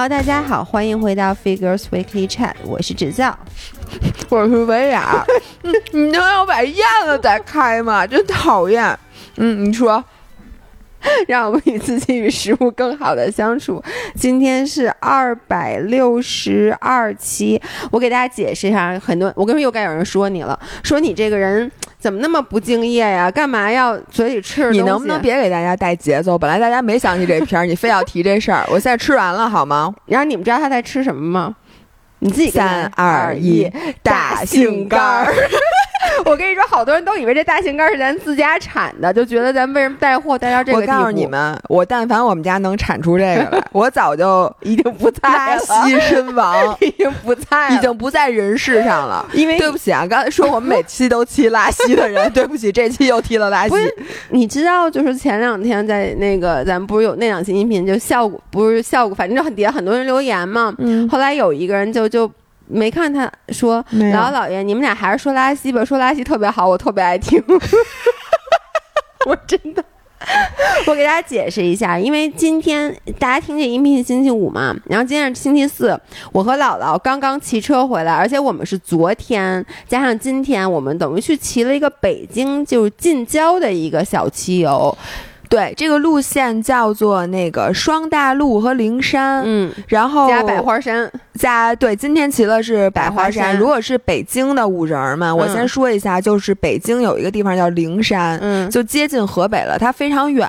Hello，大家好，欢迎回到 Figures Weekly Chat，我是芷教，我是维亚。你能要把燕子再开吗？真讨厌。嗯，你说。让我们与自己与食物更好的相处。今天是二百六十二期，我给大家解释一下。很多我跟你说，又该有人说你了，说你这个人怎么那么不敬业呀？干嘛要嘴里吃？你能不能别给大家带节奏？本来大家没想起这片儿，你非要提这事儿。我现在吃完了，好吗？然后你们知道他在吃什么吗？你自己三二一，大杏干儿。我跟你说，好多人都以为这大杏干是咱自家产的，就觉得咱为什么带货带到这个地步？我告诉你们，我但凡我们家能产出这个来，我早就 已经不在拉稀身亡，已经不在，已经不在人世上了。因为对不起啊，刚才说我们每期都提拉稀的人，对不起，这期又提了拉稀。你知道，就是前两天在那个咱们不是有那两期音频，就效果不是效果，反正就很底下很多人留言嘛。嗯，后来有一个人就就。没看他说，姥姥姥爷，你们俩还是说拉稀吧，说拉稀特别好，我特别爱听。我真的，我给大家解释一下，因为今天大家听这音频是星期五嘛，然后今天是星期四，我和姥姥刚刚骑车回来，而且我们是昨天加上今天，我们等于去骑了一个北京就是近郊的一个小骑游。对，这个路线叫做那个双大路和灵山，嗯，然后加百花山，加对，今天骑的是百花山。如果是北京的五人们，我先说一下，就是北京有一个地方叫灵山，嗯，就接近河北了，它非常远，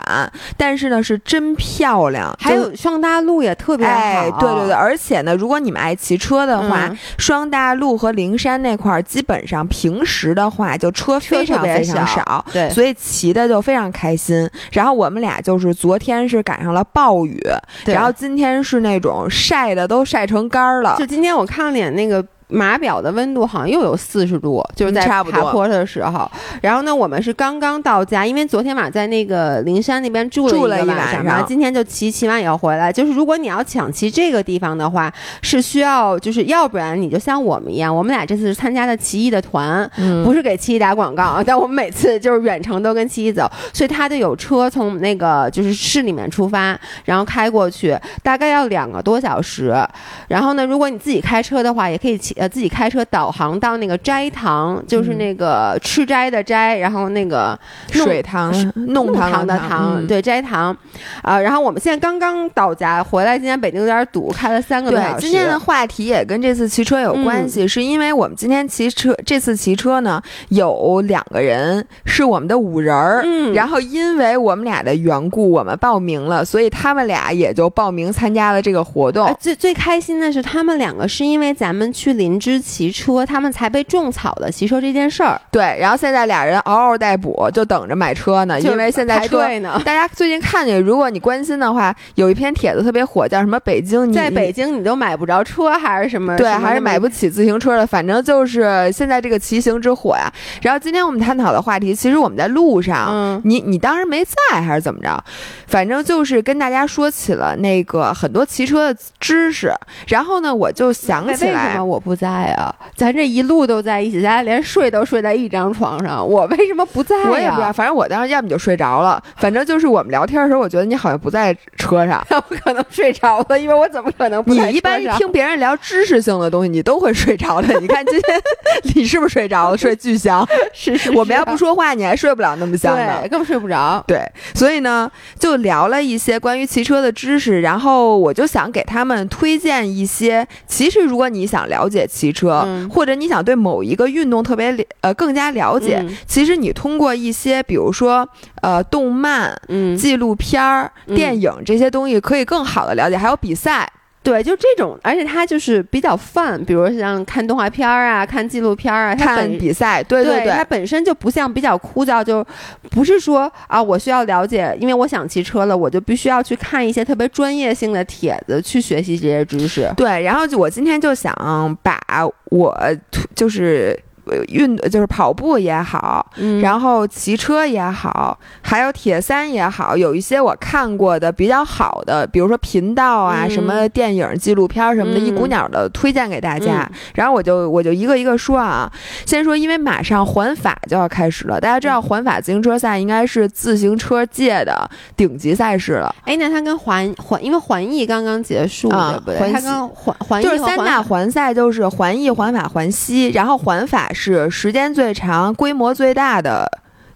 但是呢是真漂亮。还有双大路也特别好，对对对，而且呢，如果你们爱骑车的话，双大路和灵山那块儿基本上平时的话就车非常非常少，对，所以骑的就非常开心。然后。我们俩就是昨天是赶上了暴雨，然后今天是那种晒的都晒成干了。就今天我看了脸那个。码表的温度好像又有四十度，就是在爬坡的时候。然后呢，我们是刚刚到家，因为昨天晚上在那个灵山那边住了一晚上，然后今天就骑骑完以后回来。就是如果你要抢骑这个地方的话，是需要，就是要不然你就像我们一样，我们俩这次是参加的奇艺的团，不是给奇艺打广告，但我们每次就是远程都跟奇艺走，所以他就有车从那个就是市里面出发，然后开过去，大概要两个多小时。然后呢，如果你自己开车的话，也可以骑。呃，自己开车导航到那个斋堂，就是那个吃斋的斋，然后那个水塘弄堂的堂，对斋堂，啊，然后我们现在刚刚到家回来，今天北京有点堵，开了三个多小时。今天的话题也跟这次骑车有关系，是因为我们今天骑车，这次骑车呢有两个人是我们的五人儿，嗯，然后因为我们俩的缘故，我们报名了，所以他们俩也就报名参加了这个活动。最最开心的是他们两个是因为咱们去临。灵芝骑车，他们才被种草的骑车这件事儿。对，然后现在俩人嗷嗷待哺，就等着买车呢。因为现在车呢，大家最近看见，如果你关心的话，有一篇帖子特别火，叫什么？北京，在北京你都买不着车，还是什么？对，还是买不起自行车的。反正就是现在这个骑行之火呀。然后今天我们探讨的话题，其实我们在路上，你你当时没在还是怎么着？反正就是跟大家说起了那个很多骑车的知识。然后呢，我就想起来，为什么我不？在啊，咱这一路都在一起，咱俩连睡都睡在一张床上。我为什么不在啊？我也不知道，反正我当时要么就睡着了，反正就是我们聊天的时候，我觉得你好像不在车上。我可能睡着了，因为我怎么可能？你一般听别人聊知识性的东西，你都会睡着的。你看今天你是不是睡着了？睡巨香。是是。我们要不说话，你还睡不了那么香的，根本睡不着。对，所以呢，就聊了一些关于骑车的知识，然后我就想给他们推荐一些。其实如果你想了解。骑车，或者你想对某一个运动特别呃更加了解，其实你通过一些比如说呃动漫、纪录片儿、电影这些东西，可以更好的了解。还有比赛。对，就这种，而且它就是比较泛，比如像看动画片儿啊，看纪录片儿啊，看比赛，对对对，它本身就不像比较枯燥，就不是说啊，我需要了解，因为我想骑车了，我就必须要去看一些特别专业性的帖子去学习这些知识。对，然后就我今天就想把我就是。运就是跑步也好，然后骑车也好，还有铁三也好，有一些我看过的比较好的，比如说频道啊，什么电影、纪录片什么的，一股脑的推荐给大家。然后我就我就一个一个说啊，先说，因为马上环法就要开始了，大家知道环法自行车赛应该是自行车界的顶级赛事了。哎，那它跟环环，因为环意刚刚结束，对不对？它跟环环就是三大环赛，就是环意、环法、环西，然后环法。是时间最长、规模最大的，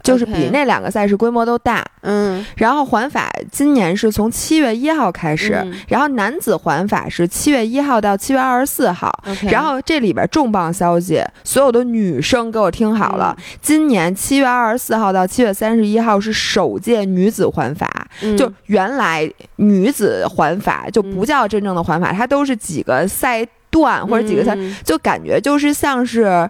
就是比那两个赛事规模都大。嗯，然后环法今年是从七月一号开始，然后男子环法是七月一号到七月二十四号。然后这里边重磅消息，所有的女生给我听好了，今年七月二十四号到七月三十一号是首届女子环法。就原来女子环法就不叫真正的环法，它都是几个赛段或者几个赛，就感觉就是像是。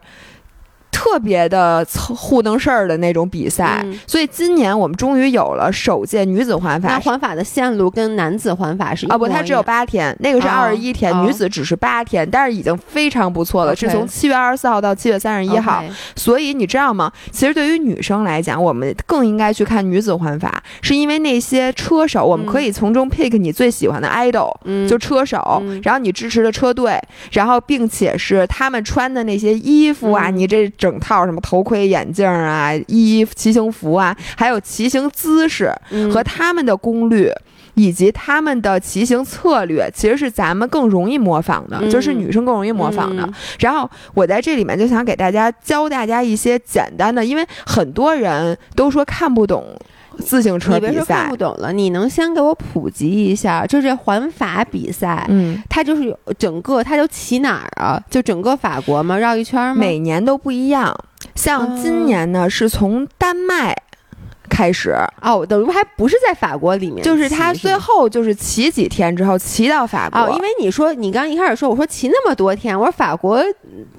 特别的糊弄事儿的那种比赛，所以今年我们终于有了首届女子环法。那环法的线路跟男子环法是啊不，它只有八天，那个是二十一天，女子只是八天，但是已经非常不错了，是从七月二十四号到七月三十一号。所以你知道吗？其实对于女生来讲，我们更应该去看女子环法，是因为那些车手，我们可以从中 pick 你最喜欢的 idol，就车手，然后你支持的车队，然后并且是他们穿的那些衣服啊，你这。整套什么头盔、眼镜啊、衣、骑行服啊，还有骑行姿势和他们的功率，以及他们的骑行策略，其实是咱们更容易模仿的，就是女生更容易模仿的。然后我在这里面就想给大家教大家一些简单的，因为很多人都说看不懂。自行车比赛看不懂了，你能先给我普及一下？就这环法比赛，嗯，它就是整个，它就骑哪儿啊？就整个法国吗？绕一圈吗？每年都不一样。像今年呢，是从丹麦。开始哦，等于还不是在法国里面，就是他最后就是骑几天之后骑到法国。哦，因为你说你刚一开始说，我说骑那么多天，我说法国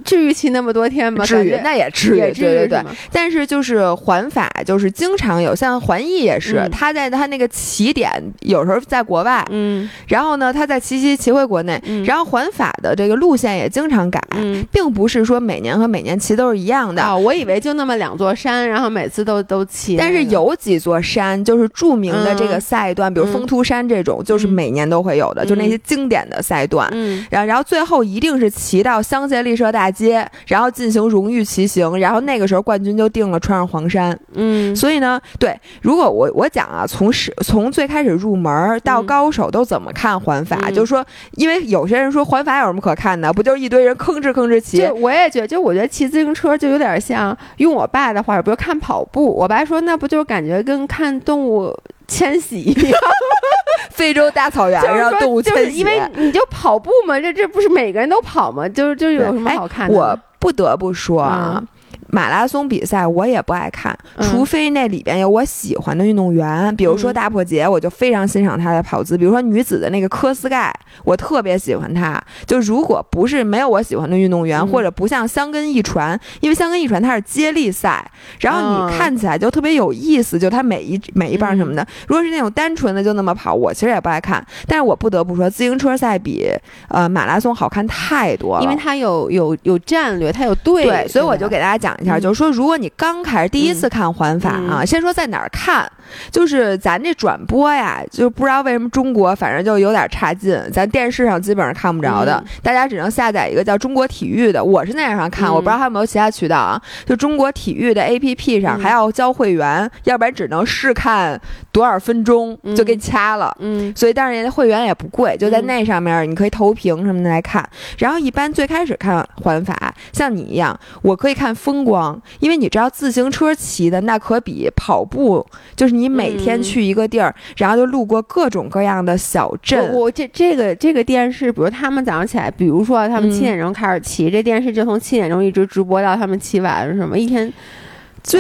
至于骑那么多天吗？至于，那也至于，对对对。但是就是环法，就是经常有，像环意也是，他在他那个起点有时候在国外，嗯，然后呢，他在骑骑骑回国内，然后环法的这个路线也经常改，并不是说每年和每年骑都是一样的。哦，我以为就那么两座山，然后每次都都骑，但是有。有几座山，就是著名的这个赛段，比如封图山这种，就是每年都会有的，就那些经典的赛段。嗯，然后，然后最后一定是骑到香榭丽舍大街，然后进行荣誉骑行，然后那个时候冠军就定了，穿上黄衫。嗯，所以呢，对，如果我我讲啊，从始从最开始入门到高手都怎么看环法，就是说，因为有些人说环法有什么可看的，不就是一堆人吭哧吭哧骑？我也觉得，就我觉得骑自行车就有点像用我爸的话，比如看跑步，我爸说那不就是。感觉跟看动物迁徙一样，非洲大草原上动物迁徙，因为你就跑步嘛，这这不是每个人都跑吗？就是就有什么好看的？我不得不说啊。马拉松比赛我也不爱看，除非那里边有我喜欢的运动员，比如说大破节，我就非常欣赏他的跑姿。比如说女子的那个科斯盖，我特别喜欢他。就如果不是没有我喜欢的运动员，或者不像香根一传，因为香根一传它是接力赛，然后你看起来就特别有意思，就他每一每一棒什么的。如果是那种单纯的就那么跑，我其实也不爱看。但是我不得不说，自行车赛比呃马拉松好看太多了，因为它有有有战略，它有队。对，所以我就给大家讲。一下，就是说，如果你刚开始第一次看环法啊，先说在哪儿看，就是咱这转播呀，就不知道为什么中国反正就有点差劲，咱电视上基本上看不着的，大家只能下载一个叫中国体育的，我是那样上看，我不知道还有没有其他渠道啊，就中国体育的 APP 上还要交会员，要不然只能试看多少分钟就给掐了，嗯，所以但是人家会员也不贵，就在那上面你可以投屏什么的来看，然后一般最开始看环法，像你一样，我可以看风。光，因为你知道自行车骑的那可比跑步，就是你每天去一个地儿，然后就路过各种各样的小镇。我这这个这个电视，比如他们早上起来，比如说他们七点钟开始骑，这电视就从七点钟一直直播到他们骑完什么一天。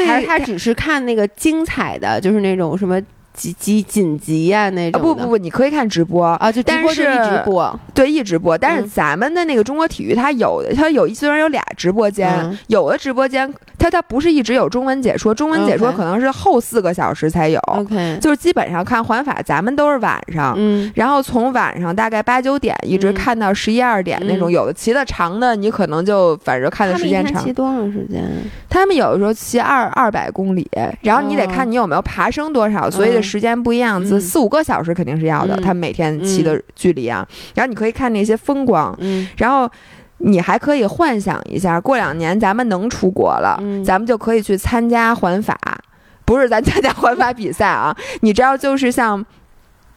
还是他只是看那个精彩的，就是那种什么。急急紧急呀那种。不不不，你可以看直播啊，就但是一直播，对一直播。但是咱们的那个中国体育，它有它有虽然有俩直播间，有的直播间它它不是一直有中文解说，中文解说可能是后四个小时才有。OK，就是基本上看环法，咱们都是晚上，嗯，然后从晚上大概八九点一直看到十一二点那种，有的骑的长的，你可能就反正看的时间长。骑多长时间？他们有的时候骑二二百公里，然后你得看你有没有爬升多少，所以的时间不一样，四四五个小时肯定是要的。他每天骑的距离啊，然后你可以看那些风光，然后你还可以幻想一下，过两年咱们能出国了，咱们就可以去参加环法，不是咱参加环法比赛啊，你知道就是像。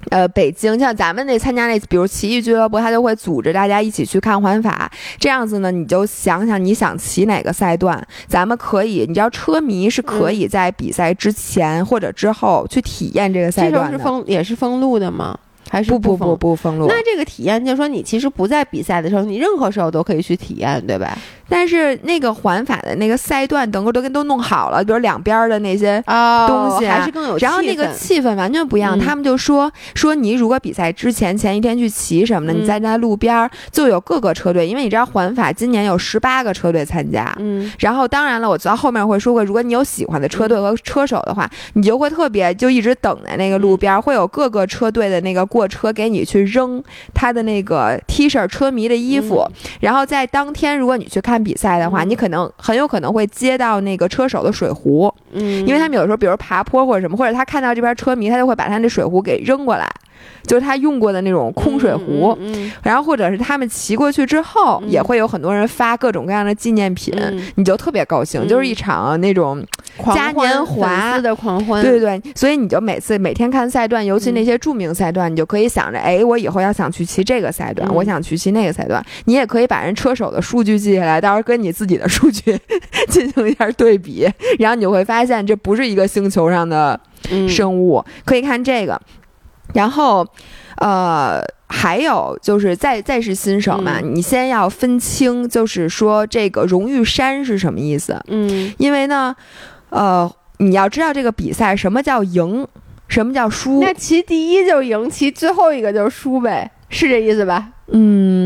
呃，北京像咱们那参加那，比如骑艺俱乐部，他就会组织大家一起去看环法。这样子呢，你就想想你想骑哪个赛段，咱们可以，你知道车迷是可以在比赛之前或者之后去体验这个赛段的。是封也是封路的吗？还是不不不不封路？那这个体验就是说，你其实不在比赛的时候，你任何时候都可以去体验，对吧？但是那个环法的那个赛段，等会都跟都弄好了，比如两边的那些东西，还是更有。然后那个气氛完全不一样。他们就说说你如果比赛之前前一天去骑什么的，你在那路边就有各个车队，因为你知道环法今年有十八个车队参加。嗯。然后当然了，我知道后面会说过，如果你有喜欢的车队和车手的话，你就会特别就一直等在那个路边，会有各个车队的那个过车给你去扔他的那个 T 恤车迷的衣服。然后在当天，如果你去看。比赛的话，你可能很有可能会接到那个车手的水壶，嗯，因为他们有时候，比如爬坡或者什么，或者他看到这边车迷，他就会把他那水壶给扔过来。就是他用过的那种空水壶，然后或者是他们骑过去之后，也会有很多人发各种各样的纪念品，你就特别高兴，就是一场那种嘉年华的狂欢。对对对，所以你就每次每天看赛段，尤其那些著名赛段，你就可以想着，哎，我以后要想去骑这个赛段，我想去骑那个赛段。你也可以把人车手的数据记下来，到时候跟你自己的数据 进行一下对比，然后你就会发现这不是一个星球上的生物。可以看这个。然后，呃，还有就是再再是新手嘛，你先要分清，就是说这个荣誉山是什么意思？嗯，因为呢，呃，你要知道这个比赛什么叫赢，什么叫输。那其第一就赢，其最后一个就输呗，是这意思吧？嗯，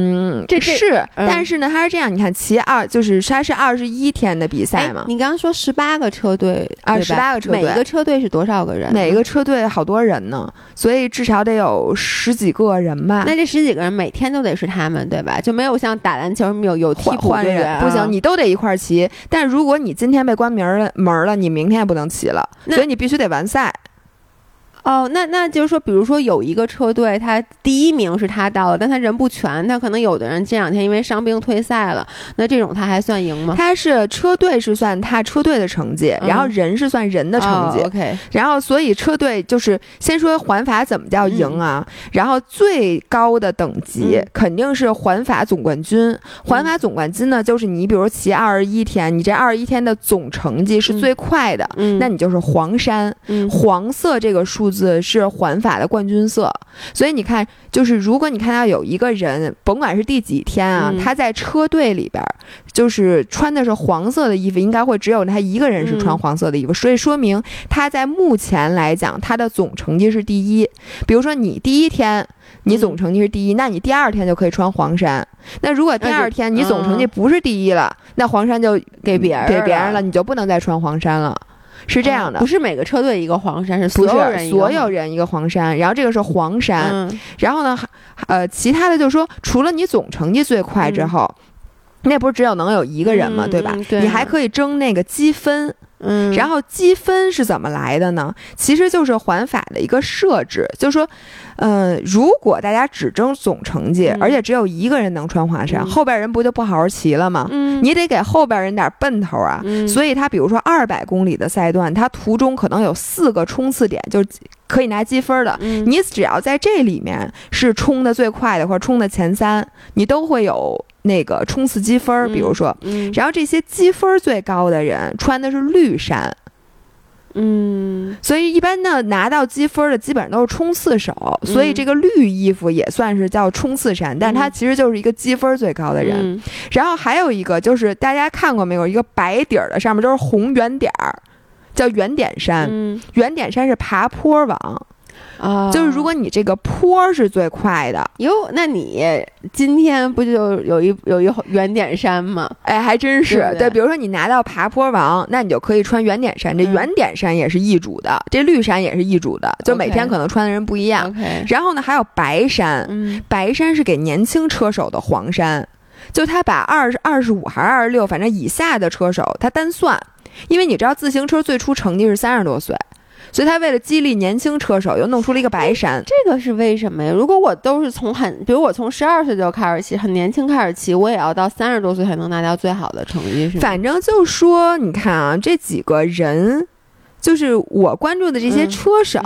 这是，但是呢，它是这样，你看，骑二就是它是二十一天的比赛嘛。你刚刚说十八个车队，啊，十八个车队，每一个车队是多少个人？每个车队好多人呢，所以至少得有十几个人吧。那这十几个人每天都得是他们，对吧？就没有像打篮球有有替补队员，不行，你都得一块儿骑。但如果你今天被关门了门了，你明天也不能骑了，所以你必须得完赛。哦，那那就是说，比如说有一个车队，他第一名是他到了，但他人不全，他可能有的人这两天因为伤病退赛了，那这种他还算赢吗？他是车队是算他车队的成绩，然后人是算人的成绩。OK，然后所以车队就是先说环法怎么叫赢啊？然后最高的等级肯定是环法总冠军。环法总冠军呢，就是你比如骑二十一天，你这二十一天的总成绩是最快的，那你就是黄山。黄色这个数。字是环法的冠军色，所以你看，就是如果你看到有一个人，甭管是第几天啊，他在车队里边，就是穿的是黄色的衣服，应该会只有他一个人是穿黄色的衣服，所以说明他在目前来讲，他的总成绩是第一。比如说你第一天你总成绩是第一，那你第二天就可以穿黄衫。那如果第二天你总成绩不是第一了，那黄衫就给别人给别人了，你就不能再穿黄衫了。是这样的，不是每个车队一个黄山，是所有人所有人一个黄山，然后这个是黄山，然后呢，呃，其他的就是说，除了你总成绩最快之后，那不是只有能有一个人吗？对吧？你还可以争那个积分。嗯，然后积分是怎么来的呢？其实就是环法的一个设置，就是说，呃，如果大家只争总成绩，而且只有一个人能穿华衫，后边人不就不好好骑了吗？嗯，你得给后边人点奔头啊。嗯，所以他比如说二百公里的赛段，他途中可能有四个冲刺点，就可以拿积分的。嗯，你只要在这里面是冲的最快的，或者冲的前三，你都会有。那个冲刺积分，比如说，然后这些积分最高的人穿的是绿衫，嗯，所以一般呢拿到积分的基本上都是冲刺手，所以这个绿衣服也算是叫冲刺衫，但它其实就是一个积分最高的人。然后还有一个就是大家看过没有，一个白底儿的上面都是红圆点儿。叫圆点山。嗯，圆点山是爬坡王。啊，就是如果你这个坡是最快的哟，那你今天不就有一有一圆点山吗？哎，还真是。对，比如说你拿到爬坡王，那你就可以穿圆点山。这圆点山也是易主的，这绿山也是易主的，就每天可能穿的人不一样。然后呢，还有白山，白山是给年轻车手的黄山，就他把二十二十五还是二十六，反正以下的车手他单算，因为你知道自行车最初成绩是三十多岁。所以他为了激励年轻车手，又弄出了一个白山。这个是为什么呀？如果我都是从很，比如我从十二岁就开始骑，很年轻开始骑，我也要到三十多岁才能拿到最好的成绩，是反正就说，你看啊，这几个人。就是我关注的这些车手，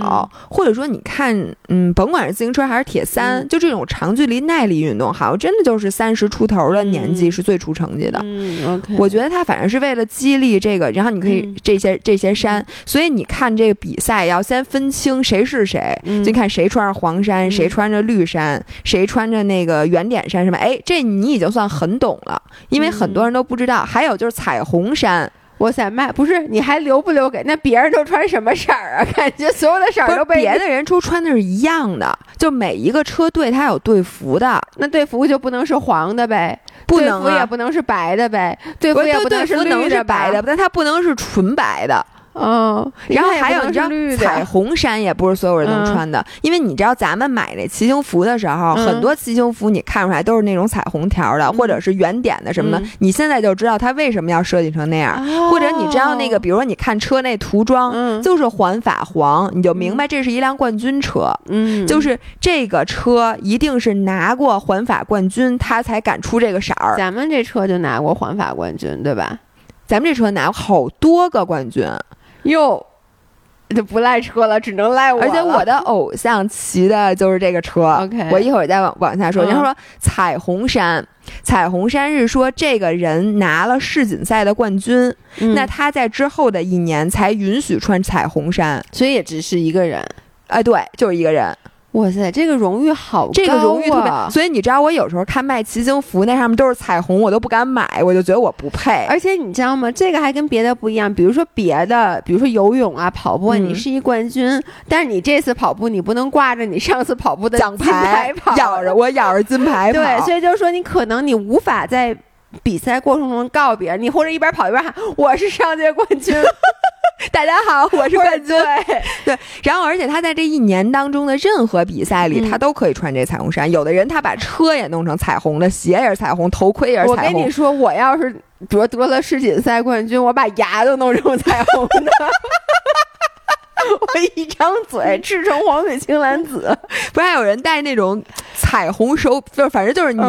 或者说你看，嗯，甭管是自行车还是铁三，就这种长距离耐力运动，好像真的就是三十出头的年纪是最出成绩的。嗯，OK。我觉得他反正是为了激励这个，然后你可以这些这些山，所以你看这个比赛要先分清谁是谁，就看谁穿着黄衫，谁穿着绿衫，谁穿着那个圆点衫什么？哎，这你已经算很懂了，因为很多人都不知道。还有就是彩虹山。哇塞，卖不是你还留不留给那别人都穿什么色儿啊？感觉所有的色儿都被别的人出穿的是一样的，就每一个车队它有队服的，那队服就不能是黄的呗？不能啊，也不能是白的呗？队服也不能是绿的白的，但它不能是纯白的。嗯，然后还有你知道彩虹衫也不是所有人能穿的，因为你知道咱们买那骑行服的时候，很多骑行服你看出来都是那种彩虹条的，或者是圆点的什么的。你现在就知道它为什么要设计成那样，或者你知道那个，比如说你看车那涂装就是环法黄，你就明白这是一辆冠军车。嗯，就是这个车一定是拿过环法冠军，他才敢出这个色儿。咱们这车就拿过环法冠军，对吧？咱们这车拿过好多个冠军。哟，就不赖车了，只能赖我。而且我的偶像骑的就是这个车。OK，我一会儿再往往下说。然后说彩虹山，彩虹山是说这个人拿了世锦赛的冠军，那他在之后的一年才允许穿彩虹衫，所以也只是一个人。哎，对，就是一个人。哇塞，这个荣誉好，这个荣誉特别，所以你知道我有时候看卖骑行服，那上面都是彩虹，我都不敢买，我就觉得我不配。而且你知道吗？这个还跟别的不一样，比如说别的，比如说游泳啊、跑步，你是一冠军，但是你这次跑步你不能挂着你上次跑步的奖牌跑，咬着我咬着金牌 跑。对，所以就是说你可能你无法在比赛过程中告别你，或者一边跑一边喊我是上届冠军。大家好，我是冠军。对对，然后而且他在这一年当中的任何比赛里，他都可以穿这彩虹衫。有的人他把车也弄成彩虹的，鞋也是彩虹，头盔也是彩虹。我跟你说，我要是得得了世锦赛冠军，我把牙都弄成彩虹的。我一张嘴，赤橙黄绿青蓝紫，不是还有人戴那种彩虹手，就反正就是你，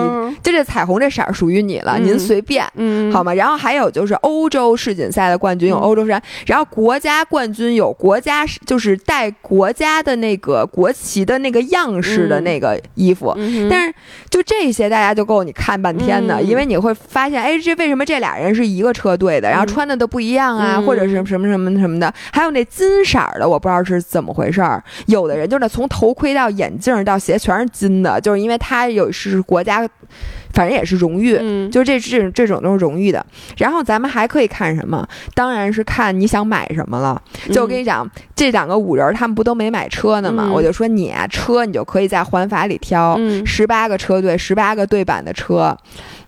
就这彩虹这色儿属于你了，您随便，嗯，好吗？然后还有就是欧洲世锦赛的冠军有欧洲衫，然后国家冠军有国家就是带国家的那个国旗的那个样式的那个衣服，但是就这些大家就够你看半天的，因为你会发现，哎，这为什么这俩人是一个车队的，然后穿的都不一样啊，或者是什么什么什么的，还有那金色的。我不知道是怎么回事儿，有的人就是从头盔到眼镜到鞋全是金的，就是因为他有是国家，反正也是荣誉，嗯，就这这这种都是荣誉的。然后咱们还可以看什么？当然是看你想买什么了。就我跟你讲，这两个五人他们不都没买车呢吗？我就说你啊，车你就可以在环法里挑，十八个车队，十八个对版的车，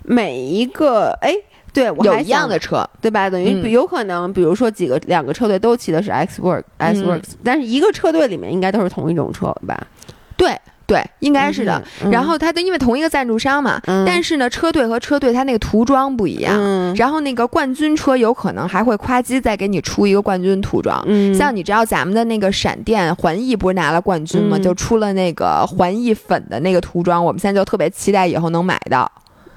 每一个哎。对，有一样的车，对吧？等于有可能，比如说几个两个车队都骑的是 X Work X Works，但是一个车队里面应该都是同一种车吧？对对，应该是的。然后它的因为同一个赞助商嘛，但是呢，车队和车队它那个涂装不一样。然后那个冠军车有可能还会夸机再给你出一个冠军涂装。像你知道咱们的那个闪电环翼不是拿了冠军吗？就出了那个环翼粉的那个涂装，我们现在就特别期待以后能买到。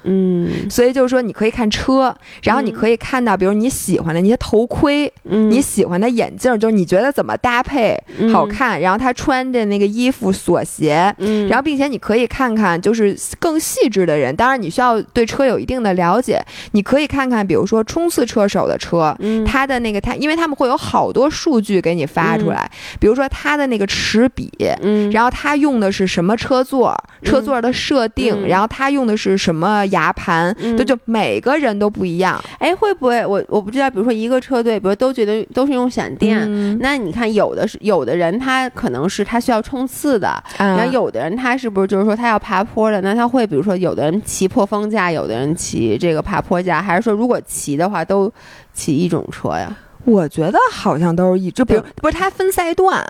嗯，所以就是说，你可以看车，然后你可以看到，比如你喜欢的那些头盔，你喜欢的眼镜，就是你觉得怎么搭配好看，然后他穿的那个衣服、锁鞋，然后并且你可以看看，就是更细致的人，当然你需要对车有一定的了解，你可以看看，比如说冲刺车手的车，他的那个他，因为他们会有好多数据给你发出来，比如说他的那个齿比，然后他用的是什么车座，车座的设定，然后他用的是什么。牙盘，就就每个人都不一样。哎，会不会我我不知道，比如说一个车队，比如都觉得都是用闪电，那你看有的是有的人他可能是他需要冲刺的，然后有的人他是不是就是说他要爬坡的？那他会比如说有的人骑破风架，有的人骑这个爬坡架，还是说如果骑的话都骑一种车呀？我觉得好像都是一，就比如不是它分赛段。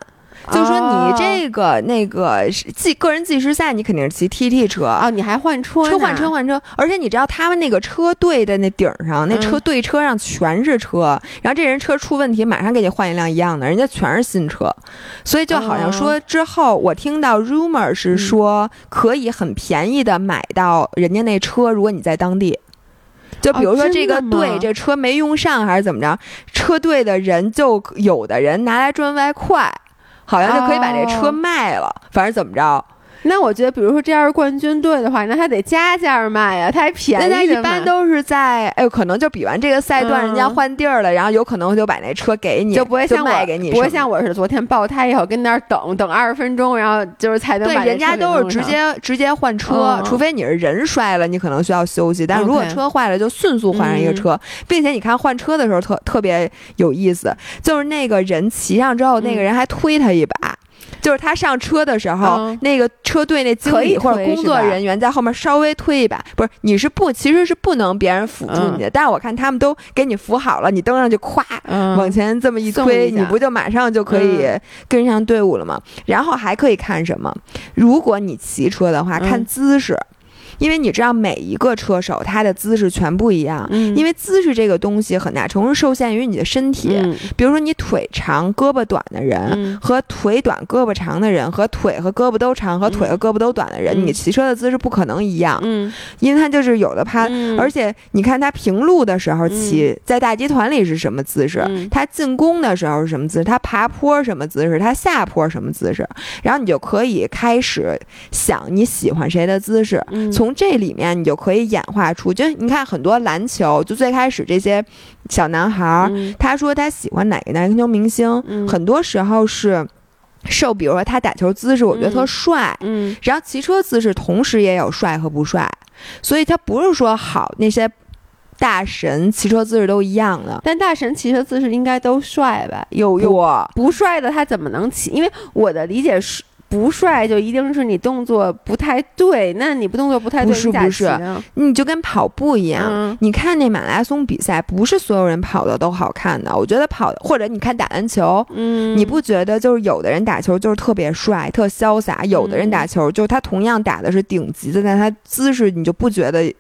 就是说，你这个那个计个人计时赛，你肯定是骑 T T 车啊，你还换车，车换车换车，而且你知道他们那个车队的那顶上，那车队车上全是车，然后这人车出问题，马上给你换一辆一样的，人家全是新车，所以就好像说之后，我听到 rumor 是说可以很便宜的买到人家那车，如果你在当地，就比如说这个队这车没用上还是怎么着，车队的人就有的人拿来赚外快。好像就可以把这车卖了，反正怎么着。那我觉得，比如说这要是冠军队的话，那他得加价卖呀，他还便宜。人家一般都是在，哎呦，可能就比完这个赛段，人家换地儿了，然后有可能就把那车给你，就不会像我给你，不会像我是昨天爆胎以后跟那儿等等二十分钟，然后就是才能对，人家都是直接直接换车，除非你是人摔了，你可能需要休息，但如果车坏了，就迅速换上一个车，并且你看换车的时候特特别有意思，就是那个人骑上之后，那个人还推他一把。就是他上车的时候，那个车队那经理或者工作人员在后面稍微推一把，不是你是不其实是不能别人辅助你的，但是我看他们都给你扶好了，你登上去咵往前这么一推，你不就马上就可以跟上队伍了吗？然后还可以看什么？如果你骑车的话，看姿势。因为你知道每一个车手他的姿势全不一样，因为姿势这个东西很大程度受限于你的身体。比如说你腿长胳膊短的人和腿短胳膊长的人和腿和胳膊都长和腿和胳膊都短的人，你骑车的姿势不可能一样。嗯，因为他就是有的趴，而且你看他平路的时候骑在大集团里是什么姿势，他进攻的时候是什么姿势，他爬坡什么姿势，他下坡什么姿势，然后你就可以开始想你喜欢谁的姿势。从从这里面，你就可以演化出，就你看很多篮球，就最开始这些小男孩儿，他说他喜欢哪个篮球明星，很多时候是受，比如说他打球姿势，我觉得特帅，嗯，然后骑车姿势同时也有帅和不帅，所以他不是说好那些大神骑车姿势都一样的，但大神骑车姿势应该都帅吧？有有不帅的他怎么能骑？因为我的理解是。不帅就一定是你动作不太对，那你不动作不太对，不是不是，你就跟跑步一样，你看那马拉松比赛，不是所有人跑的都好看的。我觉得跑或者你看打篮球，嗯，你不觉得就是有的人打球就是特别帅、特潇洒，有的人打球就是他同样打的是顶级的，但他姿势你就不觉得。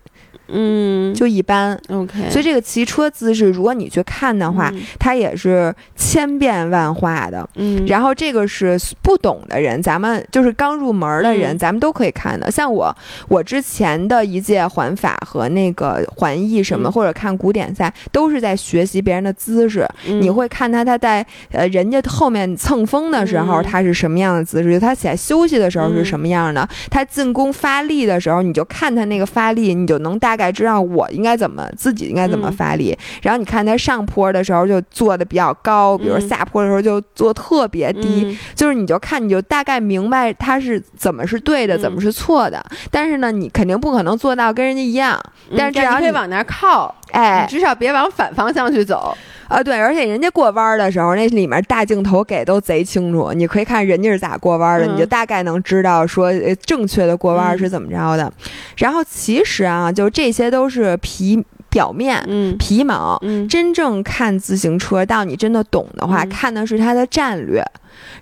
嗯，就一般。OK，所以这个骑车姿势，如果你去看的话，它也是千变万化的。嗯，然后这个是不懂的人，咱们就是刚入门的人，咱们都可以看的。像我，我之前的一届环法和那个环艺什么，或者看古典赛，都是在学习别人的姿势。你会看他他在呃人家后面蹭风的时候，他是什么样的姿势？他起来休息的时候是什么样的？他进攻发力的时候，你就看他那个发力，你就能大。大概知道我应该怎么自己应该怎么发力，然后你看他上坡的时候就做的比较高，比如下坡的时候就做特别低，就是你就看你就大概明白他是怎么是对的，怎么是错的。但是呢，你肯定不可能做到跟人家一样，但是只要你往那靠，哎，至少别往反方向去走。啊，对，而且人家过弯的时候，那里面大镜头给都贼清楚，你可以看人家是咋过弯的，你就大概能知道说正确的过弯是怎么着的。然后其实啊，就这些都是皮表面、皮毛，真正看自行车，到你真的懂的话，看的是它的战略。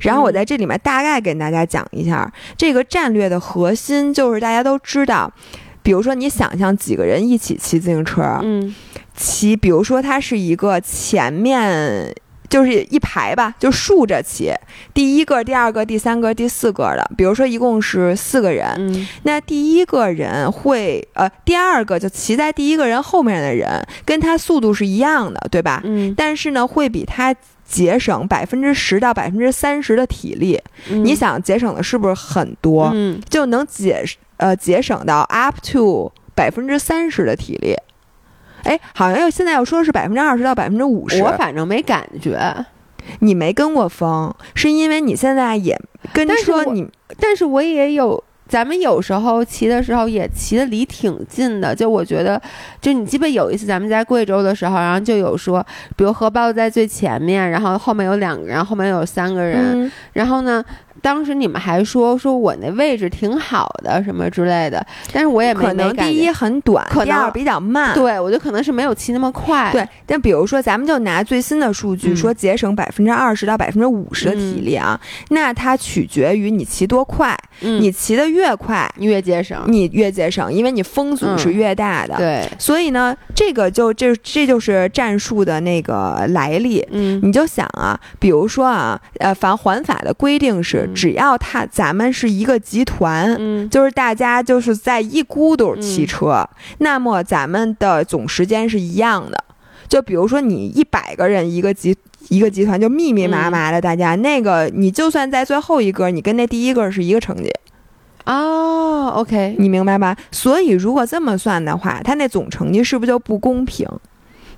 然后我在这里面大概给大家讲一下，这个战略的核心就是大家都知道，比如说你想象几个人一起骑自行车，嗯。骑，比如说它是一个前面就是一排吧，就竖着骑，第一个、第二个、第三个、第四个的，比如说一共是四个人，那第一个人会呃，第二个就骑在第一个人后面的人，跟他速度是一样的，对吧？嗯，但是呢，会比他节省百分之十到百分之三十的体力。你想节省的是不是很多？嗯，就能节呃节省到 up to 百分之三十的体力。哎，好像又现在又说是百分之二十到百分之五十，我反正没感觉。你没跟过风，是因为你现在也跟车，你但是我也有咱们有时候骑的时候也骑的离挺近的，就我觉得，就你记不有一次咱们在贵州的时候，然后就有说，比如荷包在最前面，然后后面有两个人，后面有三个人，然后呢。当时你们还说说我那位置挺好的什么之类的，但是我也没可能第一很短，第二比较慢。对，我就可能是没有骑那么快。对，但比如说咱们就拿最新的数据说节省百分之二十到百分之五十的体力啊，那它取决于你骑多快。你骑的越快，越节省，你越节省，因为你风阻是越大的。对，所以呢，这个就这这就是战术的那个来历。嗯，你就想啊，比如说啊，呃，反环法的规定是，只要他咱们是一个集团，嗯，就是大家就是在一咕嘟骑车，那么咱们的总时间是一样的。就比如说你一百个人一个集。一个集团就密密麻麻的，大家那个你就算在最后一个，你跟那第一个是一个成绩，哦，OK，你明白吧？所以如果这么算的话，他那总成绩是不是就不公平？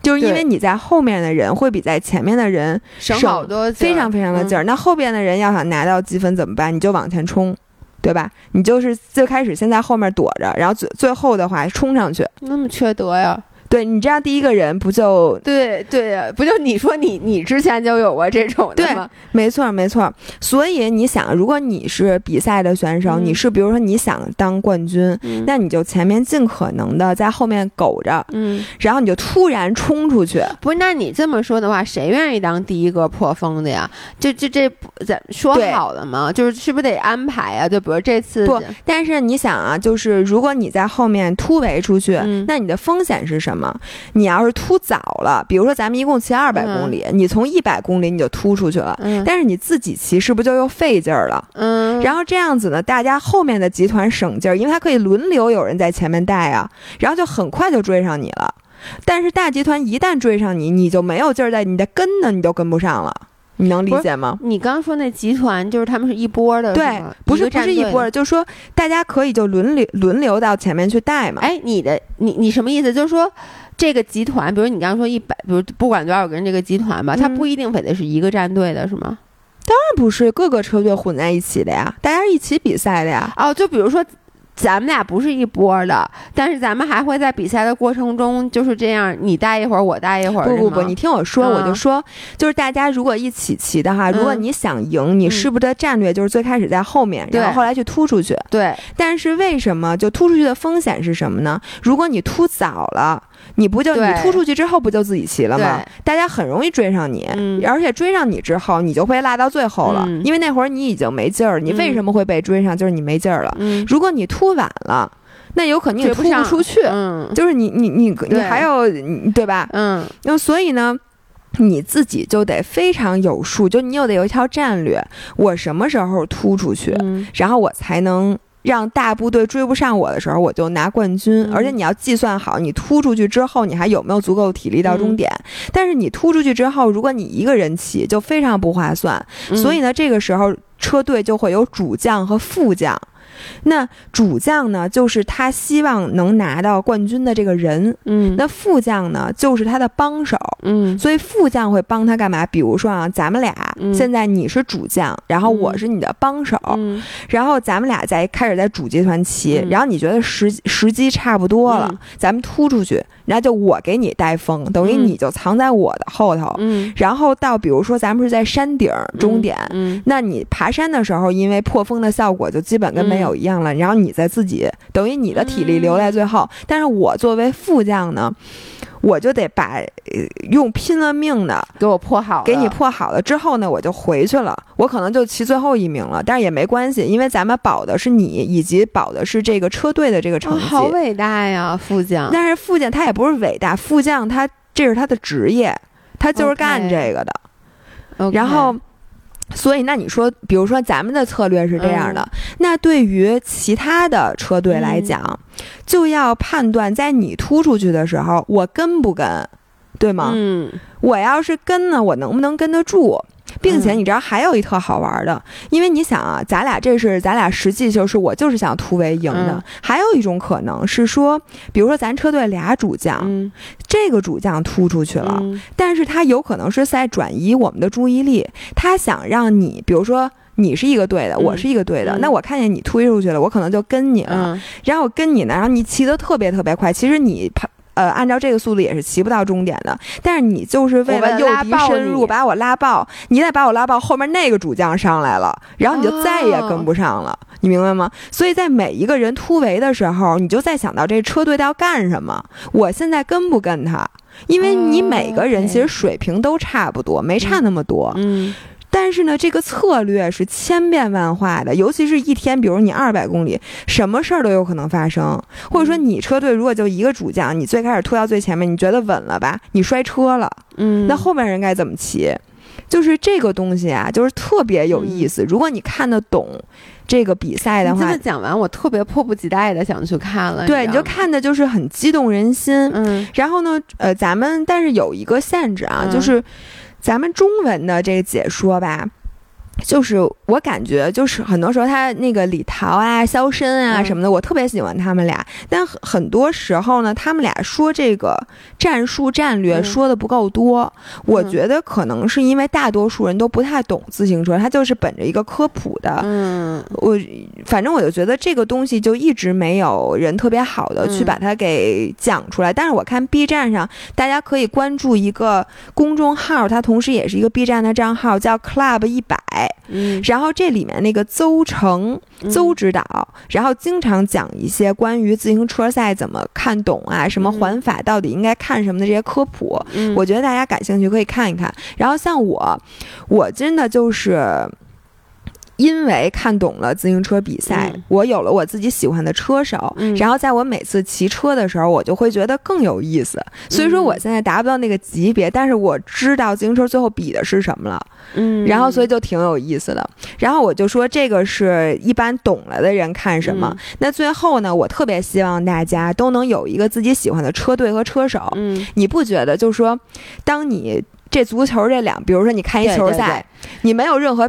就是因为你在后面的人会比在前面的人省好多，非常非常的劲儿。那后边的人要想拿到积分怎么办？你就往前冲，对吧？你就是最开始先在后面躲着，然后最最后的话冲上去。那么缺德呀！对你这样第一个人不就对对不就你说你你之前就有过这种的吗？没错没错。所以你想，如果你是比赛的选手，你是比如说你想当冠军，那你就前面尽可能的在后面苟着，嗯，然后你就突然冲出去。不是，那你这么说的话，谁愿意当第一个破风的呀？就就这咱说好了吗？就是是不是得安排啊？就比如这次不，但是你想啊，就是如果你在后面突围出去，那你的风险是什么？你要是突早了，比如说咱们一共骑二百公里，你从一百公里你就突出去了，但是你自己骑是不是就又费劲儿了？嗯，然后这样子呢，大家后面的集团省劲儿，因为它可以轮流有人在前面带啊，然后就很快就追上你了。但是大集团一旦追上你，你就没有劲儿在，你的跟呢你都跟不上了。你能理解吗？你刚刚说那集团就是他们是一波的，对，不是不是一波，就是说大家可以就轮流轮流到前面去带嘛。哎，你的你你什么意思？就是说这个集团，比如你刚刚说一百，比如不管多少个人这个集团吧，它不一定非得是一个战队的，是吗？当然不是，各个车队混在一起的呀，大家一起比赛的呀。哦，就比如说。咱们俩不是一波的，但是咱们还会在比赛的过程中就是这样，你待一会儿，我待一会儿。不不不，你听我说，我就说，就是大家如果一起骑的话，如果你想赢，你是不是的战略就是最开始在后面，然后后来去突出去？对。但是为什么就突出去的风险是什么呢？如果你突早了。你不就你突出去之后不就自己骑了吗？大家很容易追上你，而且追上你之后，你就会落到最后了，因为那会儿你已经没劲儿。你为什么会被追上？就是你没劲儿了。如果你突晚了，那有可能你突不出去。就是你你你你还有对吧？嗯，那所以呢，你自己就得非常有数，就你又得有一条战略，我什么时候突出去，然后我才能。让大部队追不上我的时候，我就拿冠军。而且你要计算好，你突出去之后，你还有没有足够体力到终点？但是你突出去之后，如果你一个人骑，就非常不划算。所以呢，这个时候车队就会有主将和副将。那主将呢，就是他希望能拿到冠军的这个人，嗯，那副将呢，就是他的帮手，嗯，所以副将会帮他干嘛？比如说啊，咱们俩现在你是主将，然后我是你的帮手，然后咱们俩在开始在主集团骑，然后你觉得时时机差不多了，咱们突出去，然后就我给你带风，等于你就藏在我的后头，嗯，然后到比如说咱们是在山顶终点，嗯，那你爬山的时候，因为破风的效果就基本跟没有。有一样了，然后你再自己等于你的体力留在最后，但是我作为副将呢，我就得把用拼了命的给我破好，给你破好了之后呢，我就回去了，我可能就骑最后一名了，但是也没关系，因为咱们保的是你，以及保的是这个车队的这个成绩。好伟大呀，副将！但是副将他也不是伟大，副将他这是他的职业，他就是干这个的，然后。所以，那你说，比如说咱们的策略是这样的，那对于其他的车队来讲，就要判断在你突出去的时候，我跟不跟，对吗？嗯，我要是跟呢，我能不能跟得住？并且你知道还有一特好玩的，因为你想啊，咱俩这是咱俩实际就是我就是想突围赢的。还有一种可能是说，比如说咱车队俩主将，这个主将突出去了，但是他有可能是在转移我们的注意力，他想让你，比如说你是一个队的，我是一个队的，那我看见你推出去了，我可能就跟你了，然后跟你呢，然后你骑得特别特别快，其实你跑。呃，按照这个速度也是骑不到终点的，但是你就是为了诱敌深入，把我拉爆，你再把我拉爆，后面那个主将上来了，然后你就再也跟不上了，你明白吗？所以在每一个人突围的时候，你就在想到这车队要干什么，我现在跟不跟他？因为你每个人其实水平都差不多，没差那么多，嗯。但是呢，这个策略是千变万化的，尤其是一天，比如你二百公里，什么事儿都有可能发生。或者说，你车队如果就一个主将，你最开始拖到最前面，你觉得稳了吧？你摔车了，嗯，那后面人该怎么骑？就是这个东西啊，就是特别有意思。如果你看得懂这个比赛的话，这么讲完，我特别迫不及待的想去看了。对，你就看的就是很激动人心。嗯，然后呢，呃，咱们但是有一个限制啊，就是。咱们中文的这个解说吧。就是我感觉，就是很多时候他那个李桃啊、肖申啊什么的，我特别喜欢他们俩。但很多时候呢，他们俩说这个战术战略说的不够多。我觉得可能是因为大多数人都不太懂自行车，他就是本着一个科普的。嗯，我反正我就觉得这个东西就一直没有人特别好的去把它给讲出来。但是我看 B 站上，大家可以关注一个公众号，它同时也是一个 B 站的账号，叫 Club 一百。嗯，然后这里面那个邹成，邹指导，然后经常讲一些关于自行车赛怎么看懂啊，什么环法到底应该看什么的这些科普，我觉得大家感兴趣可以看一看。然后像我，我真的就是。因为看懂了自行车比赛，我有了我自己喜欢的车手，然后在我每次骑车的时候，我就会觉得更有意思。所以说我现在达不到那个级别，但是我知道自行车最后比的是什么了，嗯，然后所以就挺有意思的。然后我就说这个是一般懂了的人看什么。那最后呢，我特别希望大家都能有一个自己喜欢的车队和车手。嗯，你不觉得就是说，当你这足球这两，比如说你看一球赛，你没有任何。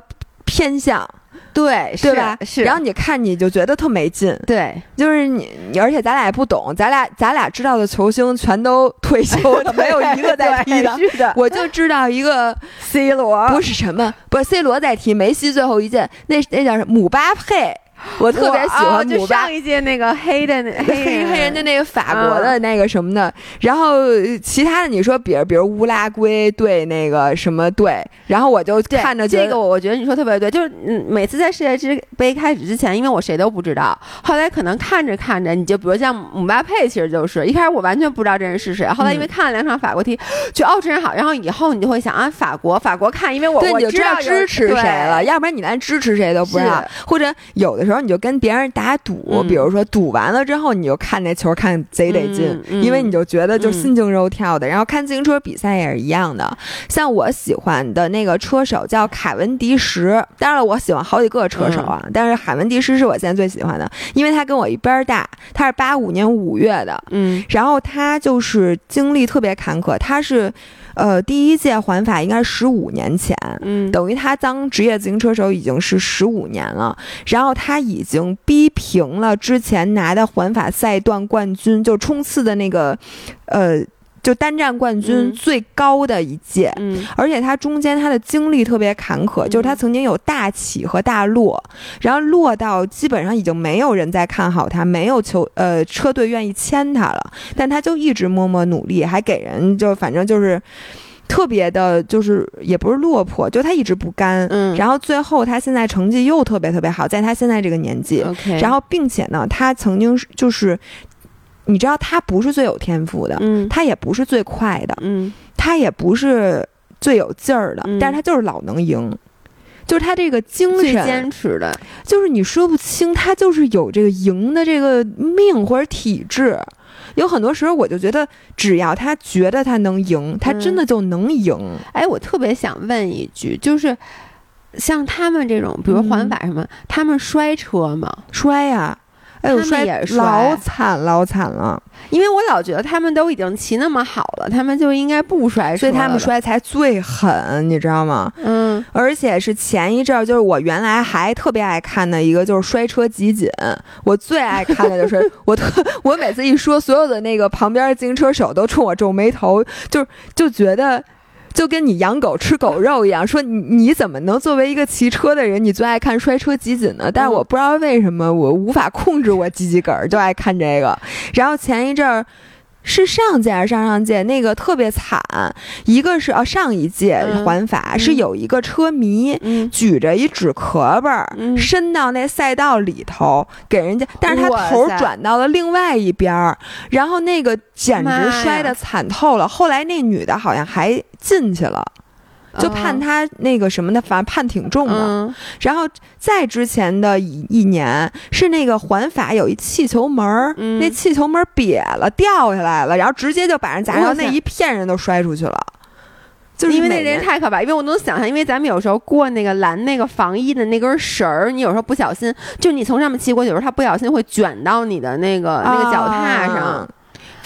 偏向，对是吧？是，然后你看你就觉得特没劲，对，就是你，而且咱俩也不懂，咱俩咱俩知道的球星全都退休 了，没有一个在踢的。是的，我就知道一个 C 罗，不是什么，不是 C 罗在踢，梅西最后一届，那那叫什么？姆巴佩。我特别喜欢姆巴，上一届那个黑的那 黑黑人的那个法国的那个什么的，然后其他的你说，比如比如乌拉圭对那个什么队，然后我就看着这个，我觉得你说特别对，就是每次在世界之杯开始之前，因为我谁都不知道，后来可能看着看着，你就比如像姆巴佩，其实就是一开始我完全不知道这人是谁，后来因为看了两场法国踢，就哦这人好，然后以后你就会想啊法国法国看，因为我我知道支持谁了，要不然你连支持谁都不知道，或者有的时候。然后你就跟别人打赌，比如说赌完了之后，你就看那球看贼得劲，因为你就觉得就心惊肉跳的。然后看自行车比赛也是一样的，像我喜欢的那个车手叫凯文迪什，当然了，我喜欢好几个车手啊，但是凯文迪什是我现在最喜欢的，因为他跟我一边大，他是八五年五月的，嗯，然后他就是经历特别坎坷，他是。呃，第一届环法应该是十五年前，嗯，等于他当职业自行车手已经是十五年了，然后他已经逼平了之前拿的环法赛段冠军，就冲刺的那个，呃。就单战冠军最高的一届，嗯，而且他中间他的经历特别坎坷，就是他曾经有大起和大落，然后落到基本上已经没有人再看好他，没有球呃车队愿意签他了，但他就一直默默努力，还给人就反正就是特别的，就是也不是落魄，就他一直不甘，嗯，然后最后他现在成绩又特别特别好，在他现在这个年纪，OK，然后并且呢，他曾经就是。你知道他不是最有天赋的，嗯，他也不是最快的，嗯，他也不是最有劲儿的，但是他就是老能赢，就是他这个精神坚持的，就是你说不清，他就是有这个赢的这个命或者体质。有很多时候，我就觉得只要他觉得他能赢，他真的就能赢。哎，我特别想问一句，就是像他们这种，比如环法什么，他们摔车吗？摔呀。他们也老惨老惨了，因为我老觉得他们都已经骑那么好了，他们就应该不摔，所以他们摔才最狠，你知道吗？嗯，而且是前一阵儿，就是我原来还特别爱看的一个，就是摔车集锦。我最爱看的就是 我特，我每次一说，所有的那个旁边自行车手都冲我皱眉头，就是就觉得。就跟你养狗吃狗肉一样，说你你怎么能作为一个骑车的人，你最爱看摔车集锦呢？但是我不知道为什么我无法控制我自己个儿，就爱看这个。然后前一阵儿。是上届还是上上届？那个特别惨，一个是哦，上一届环法是有一个车迷举着一纸壳儿伸到那赛道里头给人家，但是他头转到了另外一边儿，然后那个简直摔得惨透了。后来那女的好像还进去了。就判他那个什么的，反正判挺重的。然后再之前的一一年是那个环法有一气球门儿，那气球门瘪了掉下来了，然后直接就把人砸，然后那一片人都摔出去了。就是因为那人太可怕，因为我能想象，因为咱们有时候过那个拦那个防疫的那根绳儿，你有时候不小心，就你从上面骑过去，有时候它不小心会卷到你的那个那个脚踏上。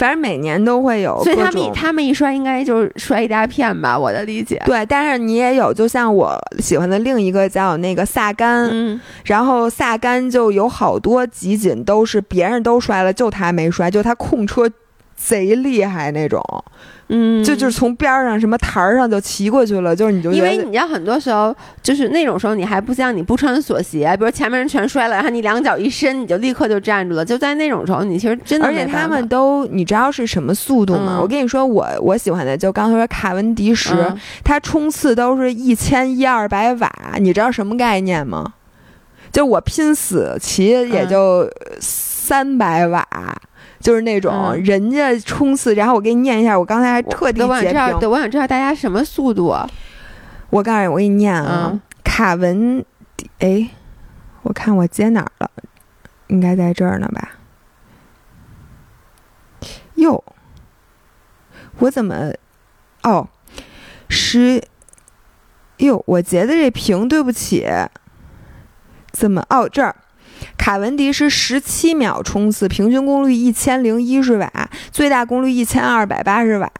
反正每年都会有，所以他们他们一摔应该就是摔一大片吧，我的理解。对，但是你也有，就像我喜欢的另一个叫那个萨甘，然后萨甘就有好多集锦都是别人都摔了，就他没摔，就他控车贼厉害那种。嗯，就就是从边上什么台儿上就骑过去了，就是你就因为你知道很多时候就是那种时候你还不像你不穿锁鞋，比如前面人全摔了，然后你两脚一伸，你就立刻就站住了。就在那种时候，你其实真的而且他们都你知道是什么速度吗？我跟你说，我我喜欢的就刚才说卡文迪什，他冲刺都是一千一二百瓦，你知道什么概念吗？就我拼死骑也就三百瓦。就是那种人家冲刺，然后我给你念一下，我刚才还特地截屏。对，我想知道大家什么速度。我告诉你，我给你念啊，卡文，哎，我看我接哪儿了？应该在这儿呢吧？哟，我怎么？哦，十，哟，我截的这屏，对不起。怎么？哦，这儿。卡文迪是十七秒冲刺，平均功率一千零一十瓦，最大功率一千二百八十瓦，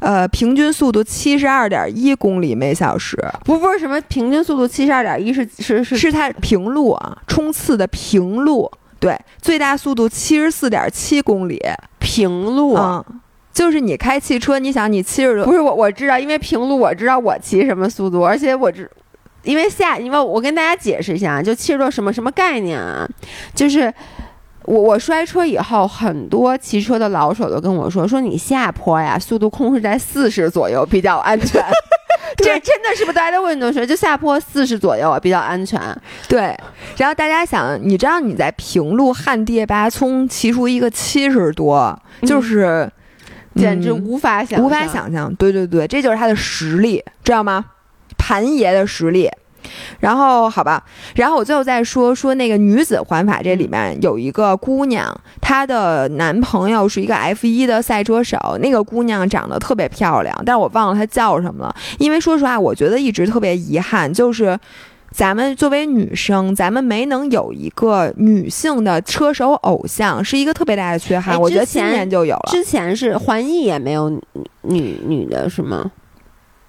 呃，平均速度七十二点一公里每小时。不，不是什么平均速度七十二点一，是是是，是它平路啊，冲刺的平路。对，最大速度七十四点七公里平路，就是你开汽车，你想你七十多，不是我我知道，因为平路我知道我骑什么速度，而且我知。因为下，因为我跟大家解释一下，就七十多什么什么概念啊？就是我我摔车以后，很多骑车的老手都跟我说，说你下坡呀，速度控制在四十左右比较安全。这真的是不？大家都问都说，就下坡四十左右啊，比较安全。对。然后大家想，你知道你在平路旱地拔葱骑出一个七十多，就是简直无法想无法想象。对对对，这就是他的实力，知道吗？盘爷的实力，然后好吧，然后我最后再说说那个女子环法，这里面有一个姑娘，她的男朋友是一个 F 一的赛车手，那个姑娘长得特别漂亮，但是我忘了她叫什么了。因为说实话，我觉得一直特别遗憾，就是咱们作为女生，咱们没能有一个女性的车手偶像，是一个特别大的缺憾。我觉得今年就有了，之前是环艺也没有女女的是吗？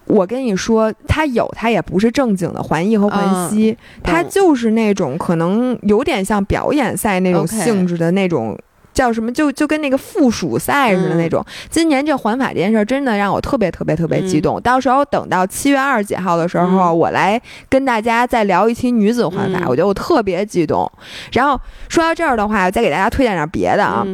我跟你说，他有，他也不是正经的环艺和环西，他就是那种可能有点像表演赛那种性质的那种，叫什么？就就跟那个附属赛似的那种。今年这环法这件事儿真的让我特别特别特别激动。到时候等到七月二十几号的时候，我来跟大家再聊一期女子环法，我觉得我特别激动。然后说到这儿的话，再给大家推荐点别的啊。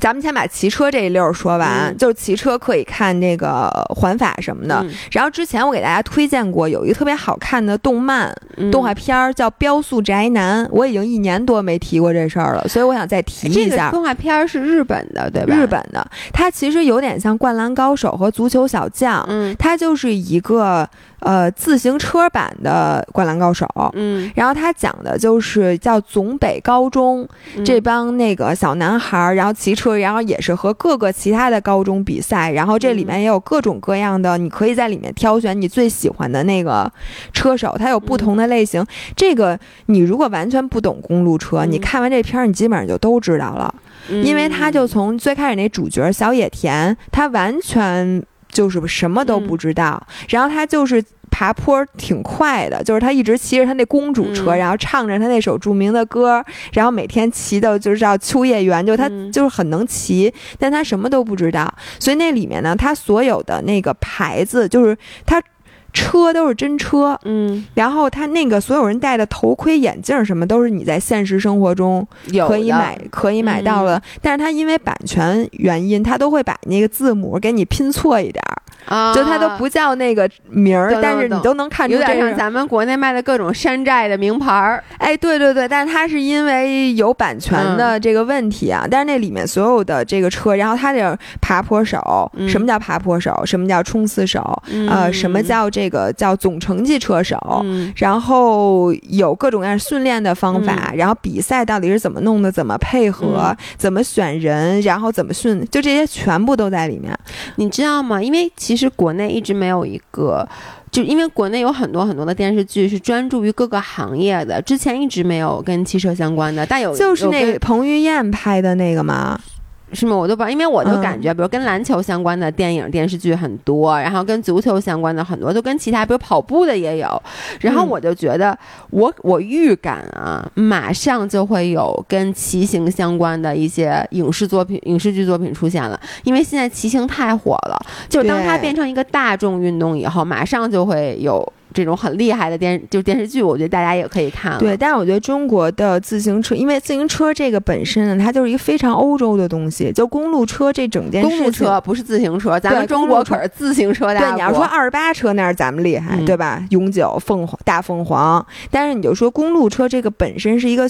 咱们先把骑车这一溜说完，就是骑车可以看那个环法什么的。然后之前我给大家推荐过有一个特别好看的动漫动画片儿，叫《飙速宅男》。我已经一年多没提过这事儿了，所以我想再提一下。动画片儿是日本的，对吧？日本的，它其实有点像《灌篮高手》和《足球小将》。嗯，它就是一个。呃，自行车版的《灌篮高手》，嗯，然后他讲的就是叫总北高中这帮那个小男孩儿，然后骑车，然后也是和各个其他的高中比赛，然后这里面也有各种各样的，你可以在里面挑选你最喜欢的那个车手，它有不同的类型。这个你如果完全不懂公路车，你看完这片儿，你基本上就都知道了，因为他就从最开始那主角小野田，他完全。就是什么都不知道，然后他就是爬坡挺快的，就是他一直骑着他那公主车，然后唱着他那首著名的歌，然后每天骑的就是叫秋叶原，就他就是很能骑，但他什么都不知道，所以那里面呢，他所有的那个牌子就是他。车都是真车，嗯，然后他那个所有人戴的头盔、眼镜什么，都是你在现实生活中可以买、可以买到的。但是他因为版权原因，他都会把那个字母给你拼错一点儿。啊，就它都不叫那个名儿，但是你都能看出，有点像咱们国内卖的各种山寨的名牌儿。哎，对对对，但是它是因为有版权的这个问题啊。但是那里面所有的这个车，然后它的爬坡手，什么叫爬坡手？什么叫冲刺手？呃，什么叫这个叫总成绩车手？然后有各种各样训练的方法，然后比赛到底是怎么弄的？怎么配合？怎么选人？然后怎么训？就这些全部都在里面，你知道吗？因为其实国内一直没有一个，就因为国内有很多很多的电视剧是专注于各个行业的，之前一直没有跟汽车相关的，但有就是那个彭于晏拍的那个吗？是吗？我都不知道，因为我就感觉，比如跟篮球相关的电影、电视剧很多，然后跟足球相关的很多，就跟其他，比如跑步的也有。然后我就觉得，我我预感啊，马上就会有跟骑行相关的一些影视作品、影视剧作品出现了。因为现在骑行太火了，就当它变成一个大众运动以后，马上就会有。这种很厉害的电就电视剧，我觉得大家也可以看。对，但是我觉得中国的自行车，因为自行车这个本身呢，它就是一个非常欧洲的东西。就公路车这整件事，公路车不是自行车，咱们中国可是自行车大对，你要说二十八车那是咱们厉害，对吧？永久、凤凰、大凤凰。但是你就说公路车这个本身是一个。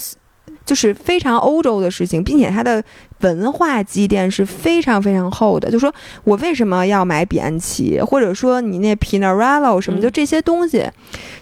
就是非常欧洲的事情，并且它的文化积淀是非常非常厚的。就说我为什么要买比安奇，或者说你那 Pinarello 什么，就这些东西，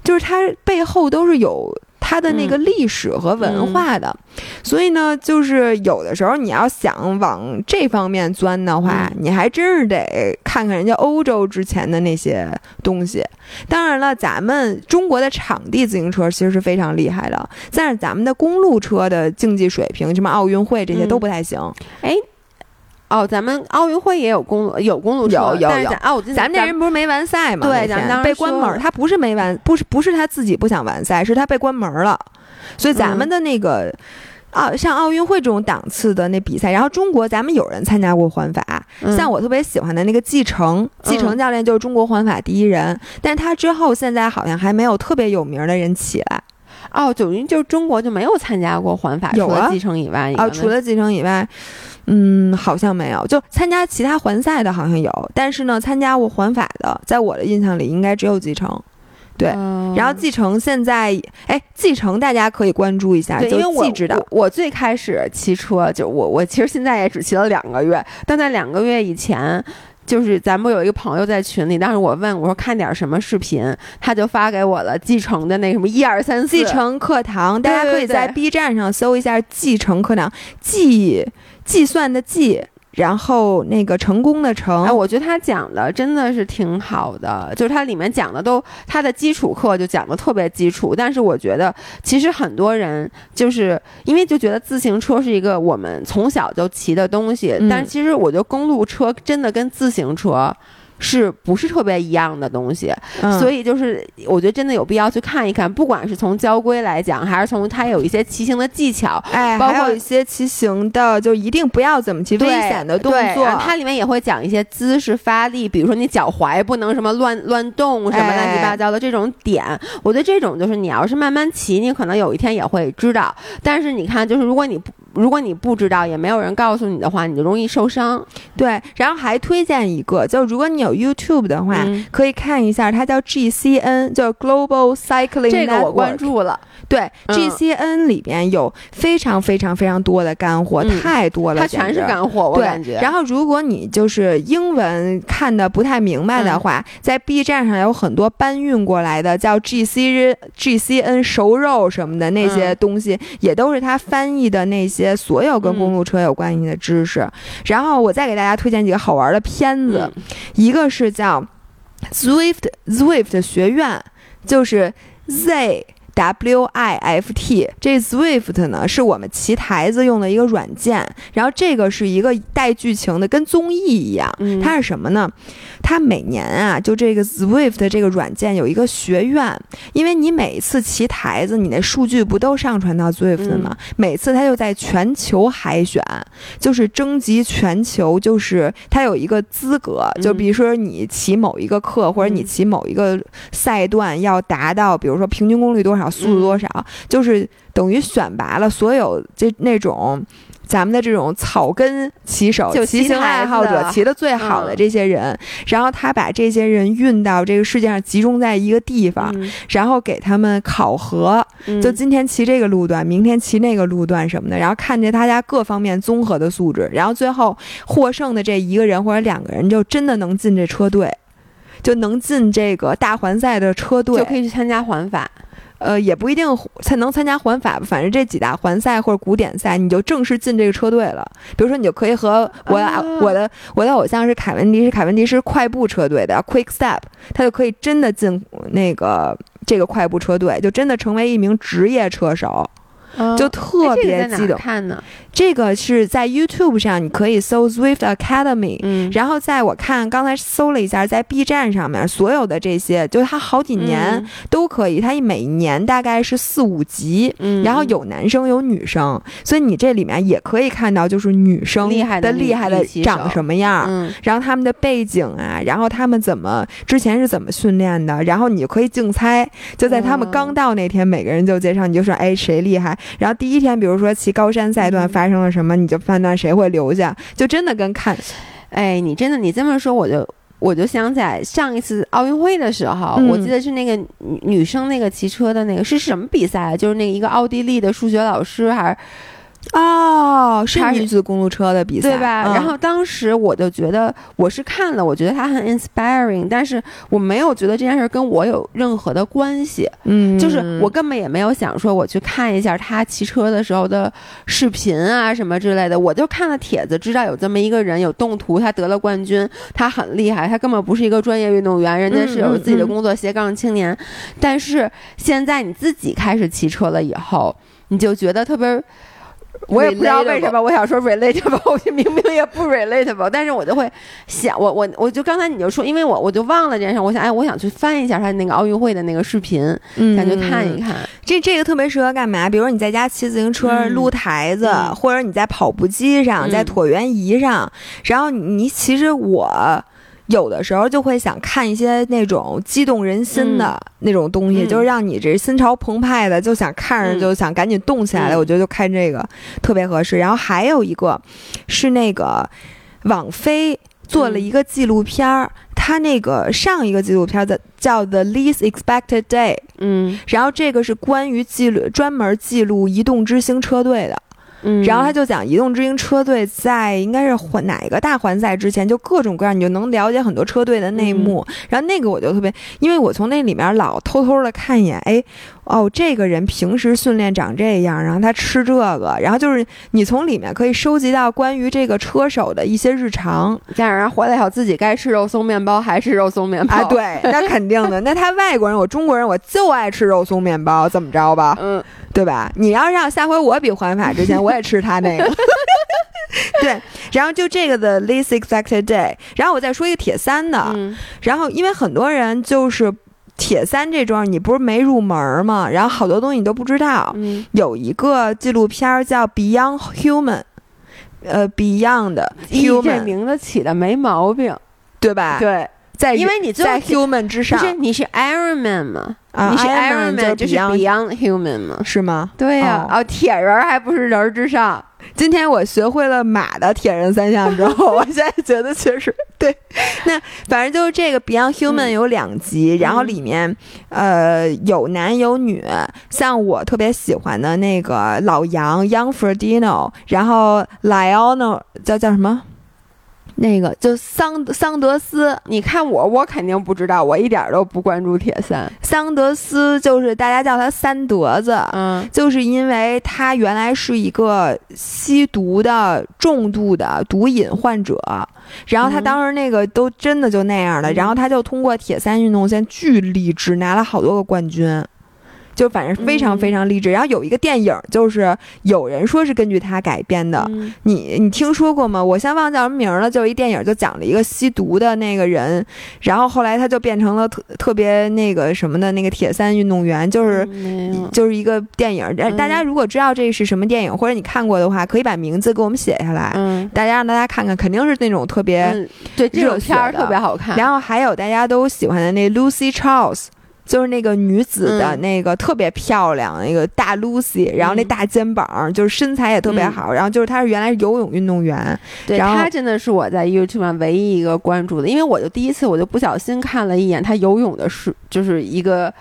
就是它背后都是有。它的那个历史和文化的，所以呢，就是有的时候你要想往这方面钻的话，你还真是得看看人家欧洲之前的那些东西。当然了，咱们中国的场地自行车其实是非常厉害的，但是咱们的公路车的竞技水平，什么奥运会这些都不太行。哎。哦，咱们奥运会也有公路，有公路车，有有有。哦，咱们那人不是没完赛吗？对，咱当时被关门，他不是没完，不是不是他自己不想完赛，是他被关门了。所以咱们的那个啊，像奥运会这种档次的那比赛，然后中国咱们有人参加过环法，像我特别喜欢的那个继承，继承教练就是中国环法第一人，但是他之后现在好像还没有特别有名的人起来。哦，等于就是中国就没有参加过环法，除了继承以外，啊，除了继承以外。嗯，好像没有，就参加其他环赛的好像有，但是呢，参加过环法的，在我的印象里应该只有继承。对，然后继承现在，哎，继承大家可以关注一下，因为我知道，我最开始骑车就我我其实现在也只骑了两个月，但在两个月以前，就是咱们有一个朋友在群里，当时我问我说看点什么视频，他就发给我了继承的那什么一二三四继承课堂，大家可以在 B 站上搜一下继承课堂，继。计算的计，然后那个成功的成，哎，我觉得他讲的真的是挺好的，就是他里面讲的都，他的基础课就讲的特别基础，但是我觉得其实很多人就是因为就觉得自行车是一个我们从小就骑的东西，但是其实我觉得公路车真的跟自行车。是不是特别一样的东西？所以就是我觉得真的有必要去看一看，不管是从交规来讲，还是从它有一些骑行的技巧，哎，包括一些骑行的，就一定不要怎么骑危险的动作。它里面也会讲一些姿势发力，比如说你脚踝不能什么乱乱动，什么乱七八糟的这种点。我觉得这种就是你要是慢慢骑，你可能有一天也会知道。但是你看，就是如果你不如果你不知道，也没有人告诉你的话，你就容易受伤。对，然后还推荐一个，就如果你有。YouTube 的话，可以看一下，它叫 GCN，叫 Global Cycling。这个我关注了。对，GCN 里边有非常非常非常多的干货，太多了，它全是干货，我感觉。然后，如果你就是英文看的不太明白的话，在 B 站上有很多搬运过来的，叫 GC GCN 熟肉什么的那些东西，也都是他翻译的那些所有跟公路车有关系的知识。然后，我再给大家推荐几个好玩的片子，一个这是叫 Zwift Zwift 学院，就是 Z。W I F T。这 Swift 呢是我们骑台子用的一个软件，然后这个是一个带剧情的，跟综艺一样。它是什么呢？它每年啊，就这个 Swift 这个软件有一个学院，因为你每次骑台子，你那数据不都上传到 Swift 吗？每次它就在全球海选，就是征集全球，就是它有一个资格，就比如说你骑某一个课，或者你骑某一个赛段要达到，比如说平均功率多少，速度多少，就是等于选拔了所有这那种。咱们的这种草根骑手、骑行爱好者，骑的最好的这些人，然后他把这些人运到这个世界上，集中在一个地方，然后给他们考核，就今天骑这个路段，明天骑那个路段什么的，然后看见大家各方面综合的素质，然后最后获胜的这一个人或者两个人，就真的能进这车队，就能进这个大环赛的车队，就可以去参加环法。呃，也不一定才能参加环法，反正这几大环赛或者古典赛，你就正式进这个车队了。比如说，你就可以和我我的我的偶像是凯文迪，是凯文迪是快步车队的 Quick Step，他就可以真的进那个这个快步车队，就真的成为一名职业车手。就特别激动。看呢？这个是在 YouTube 上，你可以搜 Swift Academy。嗯，然后在我看刚才搜了一下，在 B 站上面所有的这些，就是它好几年都可以，它每年大概是四五集，然后有男生有女生，所以你这里面也可以看到，就是女生厉害的厉害的长什么样，嗯，然后他们的背景啊，然后他们怎么之前是怎么训练的，然后你就可以竞猜，就在他们刚到那天，每个人就介绍，你就说，哎，谁厉害？然后第一天，比如说骑高山赛段发生了什么，你就判断谁会留下，就真的跟看，哎，你真的你这么说，我就我就想起来上一次奥运会的时候，我记得是那个女生那个骑车的那个是什么比赛啊？就是那个一个奥地利的数学老师还是。哦，是女子公路车的比赛，对吧？然后当时我就觉得，我是看了，我觉得他很 inspiring，但是我没有觉得这件事跟我有任何的关系。嗯，就是我根本也没有想说我去看一下他骑车的时候的视频啊什么之类的，我就看了帖子，知道有这么一个人有动图，他得了冠军，他很厉害，他根本不是一个专业运动员，人家是有自己的工作，斜杠青年。但是现在你自己开始骑车了以后，你就觉得特别。我也不知道为什么，我想说 relatable，我明明也不 relatable，但是我就会想，我我我就刚才你就说，因为我我就忘了这件事，我想哎，我想去翻一下他那个奥运会的那个视频，想去看一看。这这个特别适合干嘛？比如说你在家骑自行车撸台子，或者你在跑步机上，在椭圆仪上，然后你其实我。有的时候就会想看一些那种激动人心的那种东西，就是让你这心潮澎湃的，就想看着就想赶紧动起来的。我觉得就看这个特别合适。然后还有一个是那个网飞做了一个纪录片儿，它那个上一个纪录片的叫《The Least Expected Day》，嗯，然后这个是关于记录专门记录移动之星车队的。然后他就讲移动之鹰车队在应该是环哪个大环赛之前，就各种各样，你就能了解很多车队的内幕。然后那个我就特别，因为我从那里面老偷偷的看一眼，哎，哦，这个人平时训练长这样，然后他吃这个，然后就是你从里面可以收集到关于这个车手的一些日常。家人回来以后自己该吃肉松面包还是肉松面包？啊，对，那肯定的。那他外国人，我中国人，我就爱吃肉松面包，怎么着吧？嗯。对吧？你要让下回我比环法之前，我也吃他那个。对，然后就这个的 least expected day。然后我再说一个铁三的。然后因为很多人就是铁三这桩，你不是没入门吗？然后好多东西你都不知道。有一个纪录片叫 Beyond Human，呃，Beyond Human，这名字起的没毛病，对吧？对。在因为你在 human 之上，不是你是 Iron Man 吗？你是 Iron Man 就是 Beyond Human 吗？是吗？对呀，哦，铁人还不是人之上。今天我学会了马的铁人三项之后，我现在觉得确实对。那反正就是这个 Beyond Human 有两集，然后里面呃有男有女，像我特别喜欢的那个老杨 Young Ferdino，然后 Lionel 叫叫什么？那个就桑桑德斯，你看我，我肯定不知道，我一点都不关注铁三。桑德斯就是大家叫他三德子，嗯，就是因为他原来是一个吸毒的重度的毒瘾患者，然后他当时那个都真的就那样的，然后他就通过铁三运动现在巨励志，拿了好多个冠军。就反正非常非常励志。然后有一个电影，就是有人说是根据他改编的，你你听说过吗？我先忘叫什么名了，就一电影就讲了一个吸毒的那个人，然后后来他就变成了特特别那个什么的那个铁三运动员，就是就是一个电影。大家如果知道这是什么电影，或者你看过的话，可以把名字给我们写下来，大家让大家看看，肯定是那种特别对这种片儿特别好看。然后还有大家都喜欢的那 Lucy Charles。就是那个女子的那个特别漂亮，那个大 Lucy，然后那大肩膀，就是身材也特别好，然后就是她是原来是游泳运动员，对她真的是我在 YouTube 上唯一一个关注的，因为我就第一次我就不小心看了一眼她游泳的是就是一个，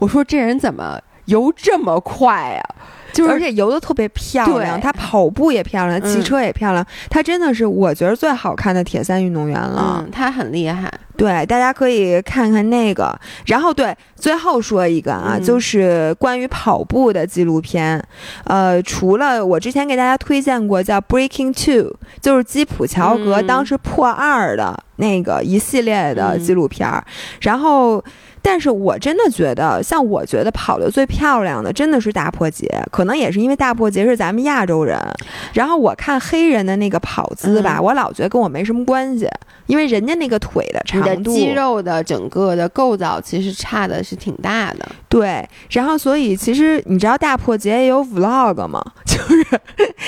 我说这人怎么游这么快呀？就是而且游的特别漂亮，她跑步也漂亮，骑车也漂亮，她真的是我觉得最好看的铁三运动员了，嗯她很厉害。对，大家可以看看那个。然后对，最后说一个啊，就是关于跑步的纪录片。呃，除了我之前给大家推荐过叫《Breaking Two》，就是基普乔格当时破二的那个一系列的纪录片儿。然后。但是我真的觉得，像我觉得跑的最漂亮的，真的是大破节。可能也是因为大破节是咱们亚洲人，然后我看黑人的那个跑姿吧，我老觉得跟我没什么关系，因为人家那个腿的长度、肌肉的整个的构造其实差的是挺大的。对，然后所以其实你知道大破节也有 vlog 吗？就是，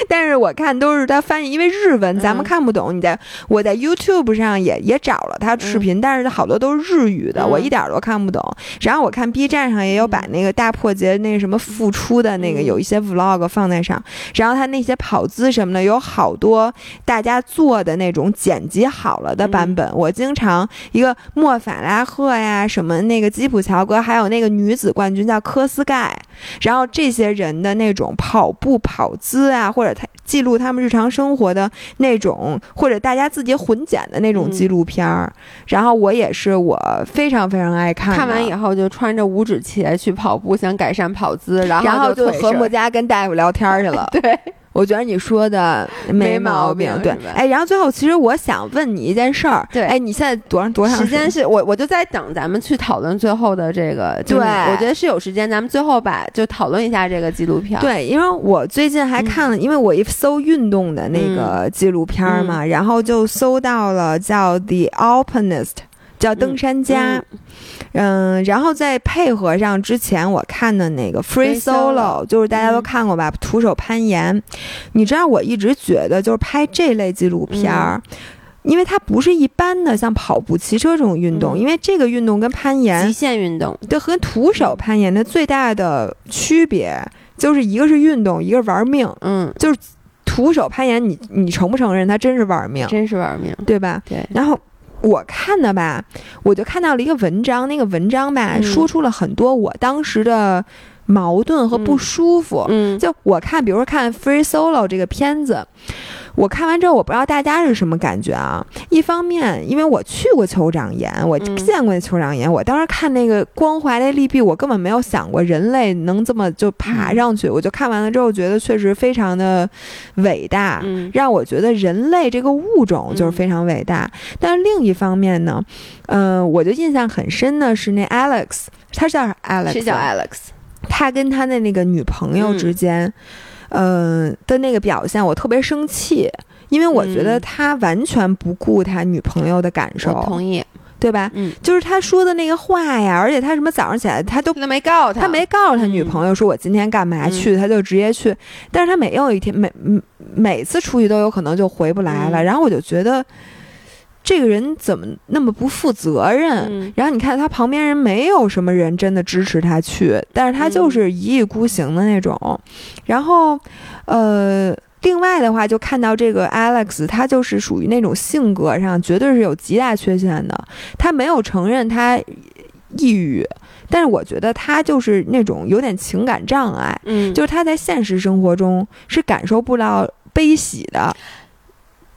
但是我看都是他翻译，因为日文咱们看不懂。你在我在 YouTube 上也也找了他视频，但是好多都是日语的，我一点都看不。懂，然后我看 B 站上也有把那个大破节那个什么复出的那个有一些 Vlog 放在上，然后他那些跑姿什么的有好多大家做的那种剪辑好了的版本。我经常一个莫法拉赫呀，什么那个吉普乔格，还有那个女子冠军叫科斯盖，然后这些人的那种跑步跑姿啊，或者他记录他们日常生活的那种，或者大家自己混剪的那种纪录片儿，然后我也是我非常非常爱看。看完以后就穿着五指鞋去跑步，想改善跑姿，然后就和睦家跟大夫聊天去了。对。我觉得你说的没毛病，对，哎，然后最后其实我想问你一件事儿，对，哎，你现在多长多长时间？是我我就在等咱们去讨论最后的这个，对，我觉得是有时间，咱们最后把就讨论一下这个纪录片。对，因为我最近还看了，因为我一搜运动的那个纪录片嘛，然后就搜到了叫《The Alpinist》。叫登山家，嗯，然后再配合上之前我看的那个 Free Solo，就是大家都看过吧，徒手攀岩。你知道我一直觉得就是拍这类纪录片儿，因为它不是一般的像跑步、骑车这种运动，因为这个运动跟攀岩极限运动，对，和徒手攀岩的最大的区别就是一个是运动，一个玩命。嗯，就是徒手攀岩，你你承不承认它真是玩命？真是玩命，对吧？对，然后。我看的吧，我就看到了一个文章，那个文章吧，说出了很多我当时的矛盾和不舒服。嗯，就我看，比如说看《Free Solo》这个片子。我看完之后，我不知道大家是什么感觉啊？一方面，因为我去过酋长岩，我见过那酋长岩。我当时看那个光滑的利壁，我根本没有想过人类能这么就爬上去。我就看完了之后，觉得确实非常的伟大，让我觉得人类这个物种就是非常伟大。但是另一方面呢，嗯，我就印象很深的是那 Alex，他叫 Alex，是叫 Alex，他跟他的那个女朋友之间。嗯的那个表现，我特别生气，因为我觉得他完全不顾他女朋友的感受。同意，对吧？嗯，就是他说的那个话呀，而且他什么早上起来他都他没告诉他，他没告诉他女朋友说我今天干嘛去，他就直接去。但是他每有一天每每次出去都有可能就回不来了，然后我就觉得。这个人怎么那么不负责任？然后你看他旁边人没有什么人真的支持他去，但是他就是一意孤行的那种。然后，呃，另外的话就看到这个 Alex，他就是属于那种性格上绝对是有极大缺陷的。他没有承认他抑郁，但是我觉得他就是那种有点情感障碍。嗯，就是他在现实生活中是感受不到悲喜的。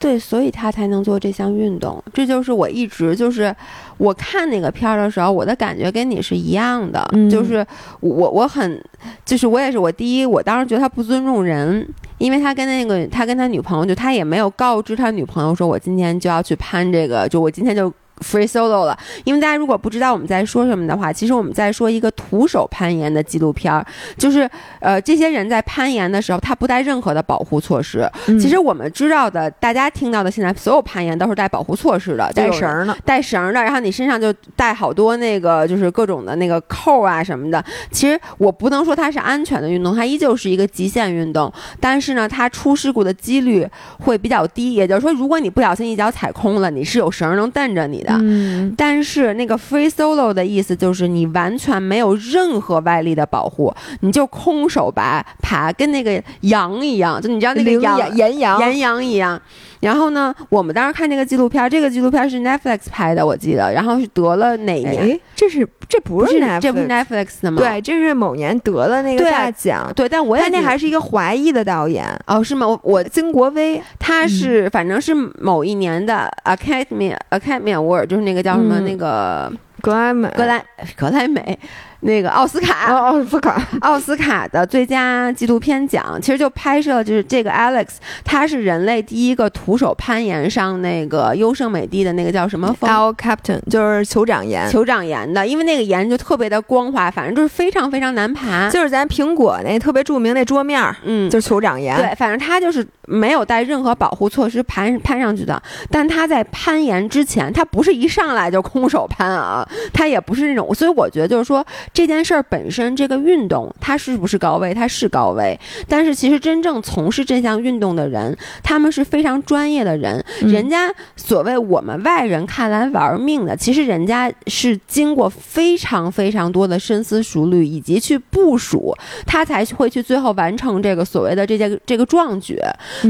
对，所以他才能做这项运动。这就是我一直就是我看那个片儿的时候，我的感觉跟你是一样的。就是我我很就是我也是我第一，我当时觉得他不尊重人，因为他跟那个他跟他女朋友就他也没有告知他女朋友说我今天就要去攀这个，就我今天就 free solo 了，因为大家如果不知道我们在说什么的话，其实我们在说一个徒手攀岩的纪录片儿，就是呃，这些人在攀岩的时候，他不带任何的保护措施。其实我们知道的，大家听到的，现在所有攀岩都是带保护措施的，带绳的，带绳的，然后你身上就带好多那个，就是各种的那个扣啊什么的。其实我不能说它是安全的运动，它依旧是一个极限运动，但是呢，它出事故的几率会比较低。也就是说，如果你不小心一脚踩空了，你是有绳能蹬着你的。嗯，但是那个 free solo 的意思就是你完全没有任何外力的保护，你就空手拔爬，跟那个羊一样，就你知道那个羊岩羊岩羊一样。然后呢，我们当时看这个纪录片，这个纪录片是 Netflix 拍的，我记得。然后是得了哪年？这是这不是这不是 Netflix 的吗？对，这是某年得了那个大奖。对，但我也那还是一个华裔的导演哦，是吗？我曾国威，他是反正是某一年的 Academy Academy Award，就是那个叫什么那个格莱美格莱格莱美。那个奥斯卡，奥斯卡，奥斯卡的最佳纪录片奖，其实就拍摄，就是这个 Alex，他是人类第一个徒手攀岩上那个优胜美地的那个叫什么？L Captain，就是酋长岩，酋长岩的，因为那个岩就特别的光滑，反正就是非常非常难爬，就是咱苹果那特别著名那桌面，嗯，就是酋长岩，对，反正他就是没有带任何保护措施攀攀上去的，但他在攀岩之前，他不是一上来就空手攀啊，他也不是那种，所以我觉得就是说。这件事儿本身，这个运动它是不是高危？它是高危，但是其实真正从事这项运动的人，他们是非常专业的人。人家所谓我们外人看来玩命的，其实人家是经过非常非常多的深思熟虑以及去部署，他才会去最后完成这个所谓的这件这个壮举。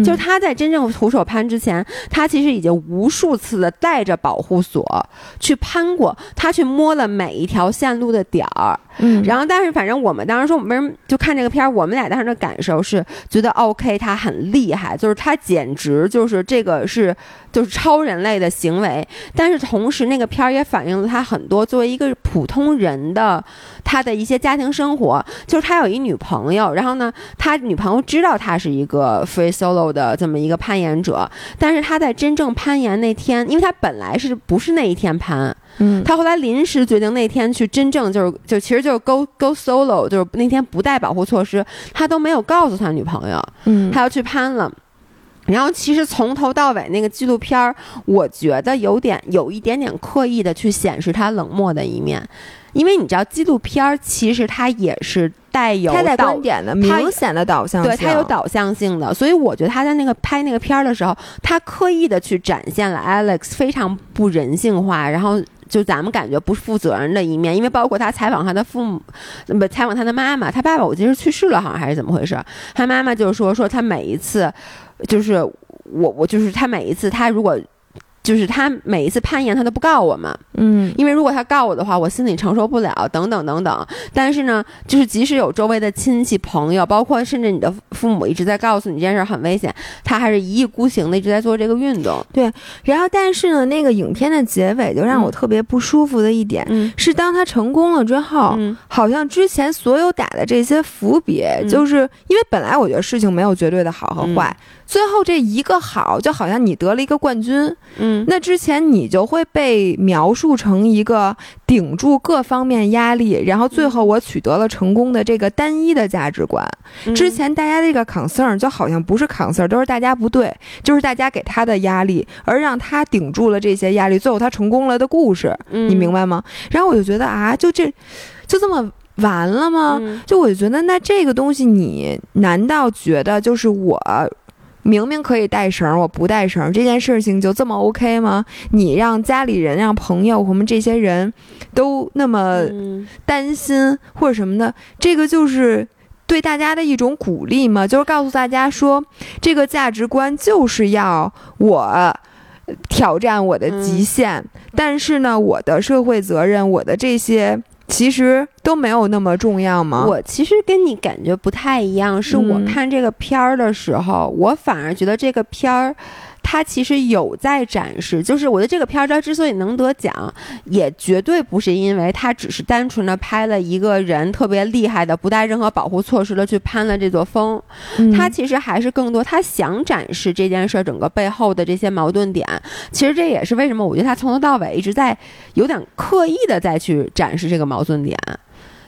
就是他在真正徒手攀之前，他其实已经无数次的带着保护锁去攀过，他去摸了每一条线路的点儿。嗯，然后但是反正我们当时说我们就看这个片儿，我们俩当时的感受是觉得 OK，他很厉害，就是他简直就是这个是就是超人类的行为。但是同时那个片儿也反映了他很多作为一个普通人的他的一些家庭生活，就是他有一女朋友，然后呢，他女朋友知道他是一个 free solo 的这么一个攀岩者，但是他在真正攀岩那天，因为他本来是不是那一天攀。嗯，他后来临时决定那天去真正就是就其实就是 go go solo，就是那天不带保护措施，他都没有告诉他女朋友，嗯，他要去攀了。然后其实从头到尾那个纪录片儿，我觉得有点有一点点刻意的去显示他冷漠的一面，因为你知道纪录片儿其实它也是带有带观点的明显的导向，对，它有导向性的，所以我觉得他在那个拍那个片儿的时候，他刻意的去展现了 Alex 非常不人性化，然后。就咱们感觉不负责任的一面，因为包括他采访他的父母，不采访他的妈妈，他爸爸我记得是去世了，好像还是怎么回事？他妈妈就是说，说他每一次，就是我我就是他每一次，他如果。就是他每一次攀岩，他都不告我们，嗯，因为如果他告我的话，我心里承受不了，等等等等。但是呢，就是即使有周围的亲戚朋友，包括甚至你的父母一直在告诉你这件事很危险，他还是一意孤行的一直在做这个运动。对，然后但是呢，那个影片的结尾就让我特别不舒服的一点，是当他成功了之后，好像之前所有打的这些伏笔，就是因为本来我觉得事情没有绝对的好和坏。最后这一个好，就好像你得了一个冠军，嗯，那之前你就会被描述成一个顶住各方面压力，然后最后我取得了成功的这个单一的价值观。之前大家这个 concern 就好像不是 concern，都是大家不对，就是大家给他的压力，而让他顶住了这些压力，最后他成功了的故事，你明白吗？然后我就觉得啊，就这，就这么。完了吗？就我就觉得，那这个东西，你难道觉得就是我？明明可以带绳，我不带绳，这件事情就这么 OK 吗？你让家里人、让朋友，我们这些人都那么担心或者什么的，这个就是对大家的一种鼓励嘛？就是告诉大家说，这个价值观就是要我挑战我的极限，但是呢，我的社会责任，我的这些。其实都没有那么重要吗？我其实跟你感觉不太一样，是我看这个片儿的时候，我反而觉得这个片儿他其实有在展示，就是我的这个片儿，它之所以能得奖，也绝对不是因为他只是单纯的拍了一个人特别厉害的，不带任何保护措施的去攀了这座峰，他其实还是更多他想展示这件事儿整个背后的这些矛盾点。其实这也是为什么我觉得他从头到尾一直在有点刻意的再去展示这个矛盾点。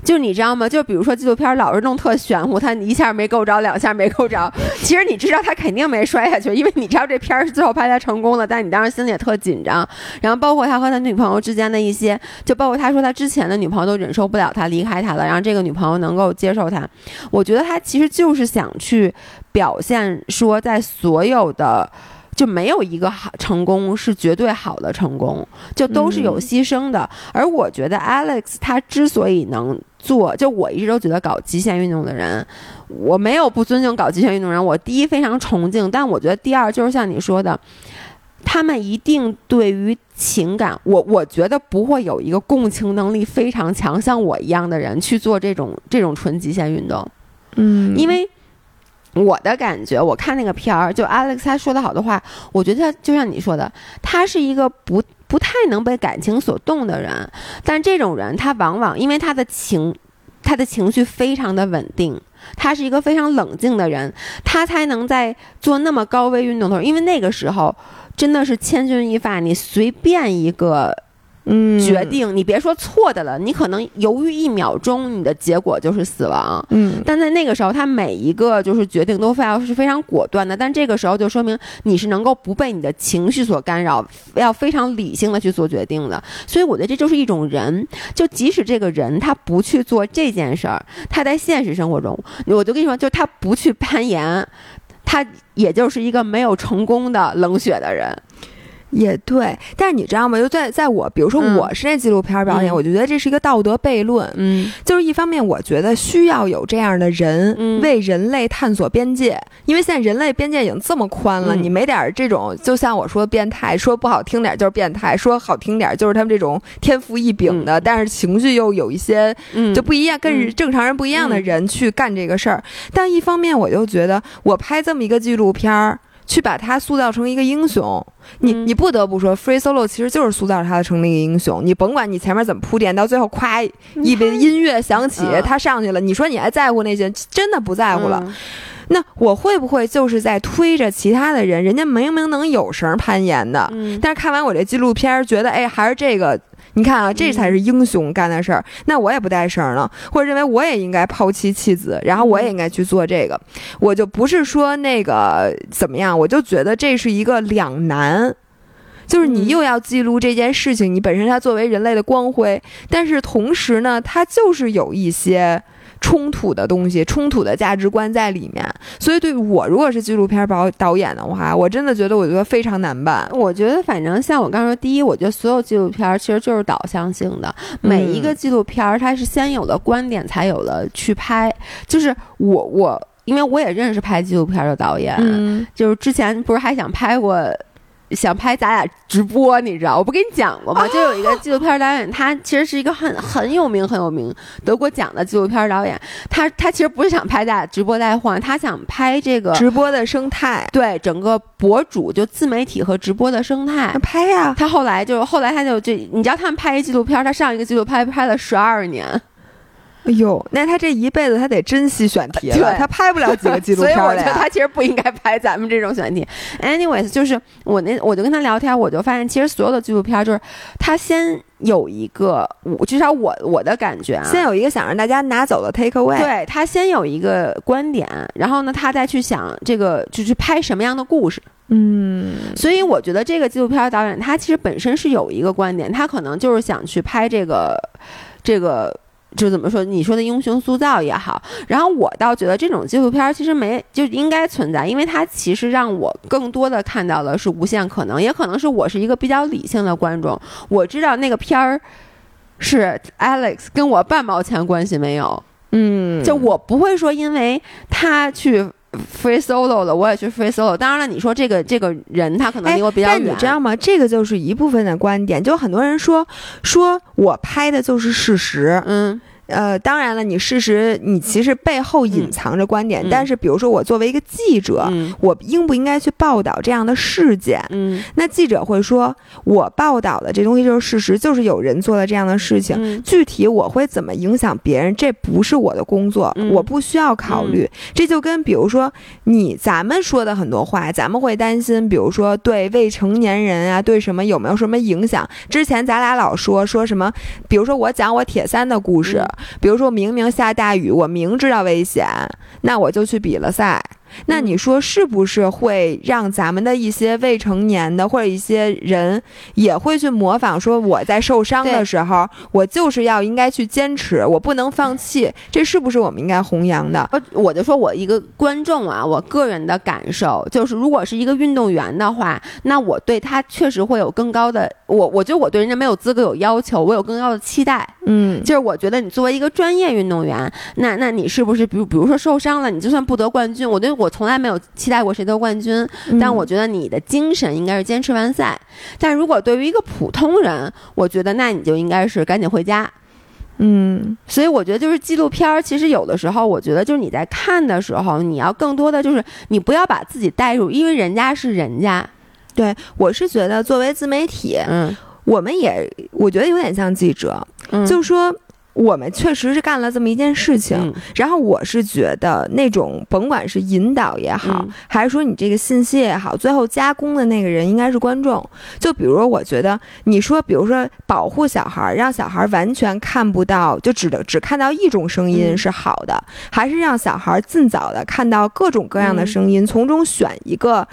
就你知道吗？就比如说纪录片老是弄特玄乎，他一下没够着，两下没够着。其实你知道他肯定没摔下去，因为你知道这片儿是最后拍他成功了，但你当时心里也特紧张。然后包括他和他女朋友之间的一些，就包括他说他之前的女朋友都忍受不了他离开他了，然后这个女朋友能够接受他。我觉得他其实就是想去表现说，在所有的。就没有一个好成功是绝对好的成功，就都是有牺牲的。而我觉得 Alex 他之所以能做，就我一直都觉得搞极限运动的人，我没有不尊敬搞极限运动人。我第一非常崇敬，但我觉得第二就是像你说的，他们一定对于情感，我我觉得不会有一个共情能力非常强像我一样的人去做这种这种纯极限运动。嗯，因为。我的感觉，我看那个片儿，就 Alex 他说的好多话，我觉得就像你说的，他是一个不不太能被感情所动的人。但这种人，他往往因为他的情，他的情绪非常的稳定，他是一个非常冷静的人，他才能在做那么高危运动的时候，因为那个时候真的是千钧一发，你随便一个。嗯，决定你别说错的了，你可能犹豫一秒钟，你的结果就是死亡。嗯，但在那个时候，他每一个就是决定都非要是非常果断的。但这个时候就说明你是能够不被你的情绪所干扰，要非常理性的去做决定的。所以我觉得这就是一种人，就即使这个人他不去做这件事儿，他在现实生活中，我就跟你说，就他不去攀岩，他也就是一个没有成功的冷血的人。也对，但是你知道吗？就在在我，比如说我是那纪录片表演，我就觉得这是一个道德悖论。嗯，就是一方面，我觉得需要有这样的人为人类探索边界，因为现在人类边界已经这么宽了，你没点这种，就像我说变态，说不好听点就是变态，说好听点就是他们这种天赋异禀的，但是情绪又有一些就不一样，跟正常人不一样的人去干这个事儿。但一方面，我就觉得我拍这么一个纪录片儿。去把他塑造成一个英雄，你你不得不说，Free Solo 其实就是塑造他成了一个英雄。你甭管你前面怎么铺垫，到最后咵一杯音乐响起，他上去了，你说你还在乎那些？真的不在乎了。那我会不会就是在推着其他的人？人家明明能有绳攀岩的，但是看完我这纪录片，觉得哎，还是这个。你看啊，这才是英雄干的事儿。那我也不带绳了，或者认为我也应该抛妻弃子，然后我也应该去做这个。我就不是说那个怎么样，我就觉得这是一个两难，就是你又要记录这件事情，你本身它作为人类的光辉，但是同时呢，它就是有一些。冲突的东西，冲突的价值观在里面，所以对我如果是纪录片导导演的话，我真的觉得我觉得非常难办。我觉得反正像我刚说，第一，我觉得所有纪录片其实就是导向性的，每一个纪录片它是先有了观点，才有了去拍。就是我我，因为我也认识拍纪录片的导演，就是之前不是还想拍过。想拍咱俩直播，你知道？我不跟你讲过吗？就有一个纪录片导演，他其实是一个很很有名、很有名、得过奖的纪录片导演。他他其实不是想拍咱俩直播带货，他想拍这个直播的生态，对整个博主就自媒体和直播的生态拍呀。他后来就后来他就这，你知道他们拍一纪录片，他上一个纪录片拍了十二年。哎呦，那他这一辈子他得珍惜选题了，他拍不了几个纪录片 所以我觉得他其实不应该拍咱们这种选题。Anyways，就是我那我就跟他聊天，我就发现其实所有的纪录片就是他先有一个，我至少我我的感觉啊，先有一个想让大家拿走的 take away，对他先有一个观点，然后呢他再去想这个就是拍什么样的故事。嗯，所以我觉得这个纪录片导演他其实本身是有一个观点，他可能就是想去拍这个这个。就怎么说？你说的英雄塑造也好，然后我倒觉得这种纪录片其实没就应该存在，因为它其实让我更多的看到的是无限可能，也可能是我是一个比较理性的观众，我知道那个片儿是 Alex 跟我半毛钱关系没有，嗯，就我不会说因为他去。Free solo 了，我也去 free solo。当然了，你说这个这个人他可能离我比较远，但你知道吗？这个就是一部分的观点。就很多人说，说我拍的就是事实，嗯，呃，当然了，你事实你其实背后隐藏着观点，但是比如说我作为一个记者，我应不应该去报道这样的事件？嗯，那记者会说，我报道的这东西就是事实，就是有人做了这样的事情，具体我会怎么影响别人，这不是我的工作，我不需要考虑。这就跟比如说你咱们说的很多话，咱们会担心，比如说对未成年人啊，对什么有没有什么影响？之前咱俩老说说什么，比如说我讲我铁三的故事。比如说，明明下大雨，我明知道危险，那我就去比了赛。那你说是不是会让咱们的一些未成年的或者一些人也会去模仿？说我在受伤的时候，我就是要应该去坚持，我不能放弃。这是不是我们应该弘扬的？我就说我一个观众啊，我个人的感受就是，如果是一个运动员的话，那我对他确实会有更高的我，我觉得我对人家没有资格有要求，我有更高的期待。嗯，就是我觉得你作为一个专业运动员，那那你是不是比如比如说受伤了，你就算不得冠军，我对我。我从来没有期待过谁得冠军，但我觉得你的精神应该是坚持完赛。但如果对于一个普通人，我觉得那你就应该是赶紧回家。嗯，所以我觉得就是纪录片儿，其实有的时候，我觉得就是你在看的时候，你要更多的就是你不要把自己带入，因为人家是人家。对我是觉得作为自媒体，嗯，我们也我觉得有点像记者，嗯就是说。我们确实是干了这么一件事情，然后我是觉得那种甭管是引导也好，还是说你这个信息也好，最后加工的那个人应该是观众。就比如我觉得你说，比如说保护小孩，让小孩完全看不到，就只只看到一种声音是好的，还是让小孩尽早的看到各种各样的声音，从中选一个。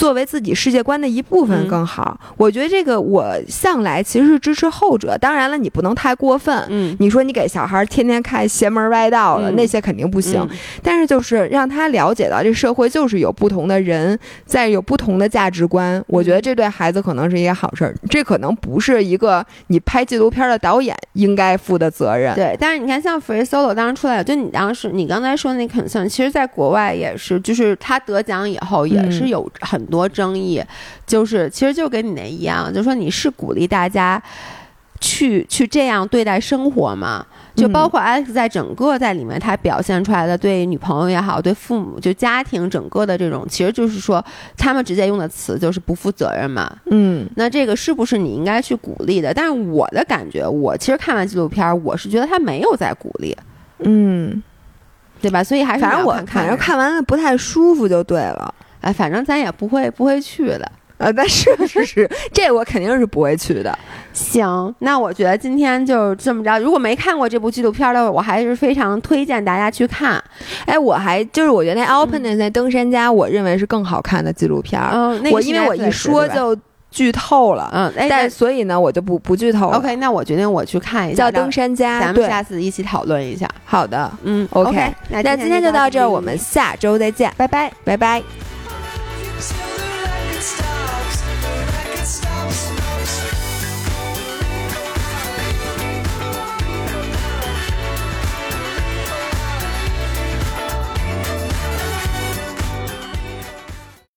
作为自己世界观的一部分更好，我觉得这个我向来其实是支持后者。当然了，你不能太过分。嗯，你说你给小孩天天看邪门歪道了，那些肯定不行。但是就是让他了解到这社会就是有不同的人在有不同的价值观，我觉得这对孩子可能是一个好事儿。这可能不是一个你拍纪录片的导演应该负的责任。对，但是你看，像 Free Solo 当时出来，就你当时你刚才说那 concern，其实在国外也是，就是他得奖以后也是有很。多争议，就是其实就跟你那一样，就说你是鼓励大家去去这样对待生活吗？就包括 Alex 在整个在里面他表现出来的对女朋友也好，对父母就家庭整个的这种，其实就是说他们直接用的词就是不负责任嘛。嗯，那这个是不是你应该去鼓励的？但是我的感觉，我其实看完纪录片，我是觉得他没有在鼓励。嗯，对吧？所以还是反正我反正看完了不太舒服就对了。哎，反正咱也不会不会去的，呃，但是是 是，这我肯定是不会去的。行，那我觉得今天就这么着。如果没看过这部纪录片的，我还是非常推荐大家去看。哎，我还就是我觉得那 Alpine 那登山家，我认为是更好看的纪录片。嗯，我因为我一说就剧透了，嗯，但所以呢，我就不不剧透了。OK，那我决定我去看一下叫登山家，咱们下次一起讨论一下。好的，嗯，OK，那今天就到这儿，我们下周再见，拜拜，拜拜。Still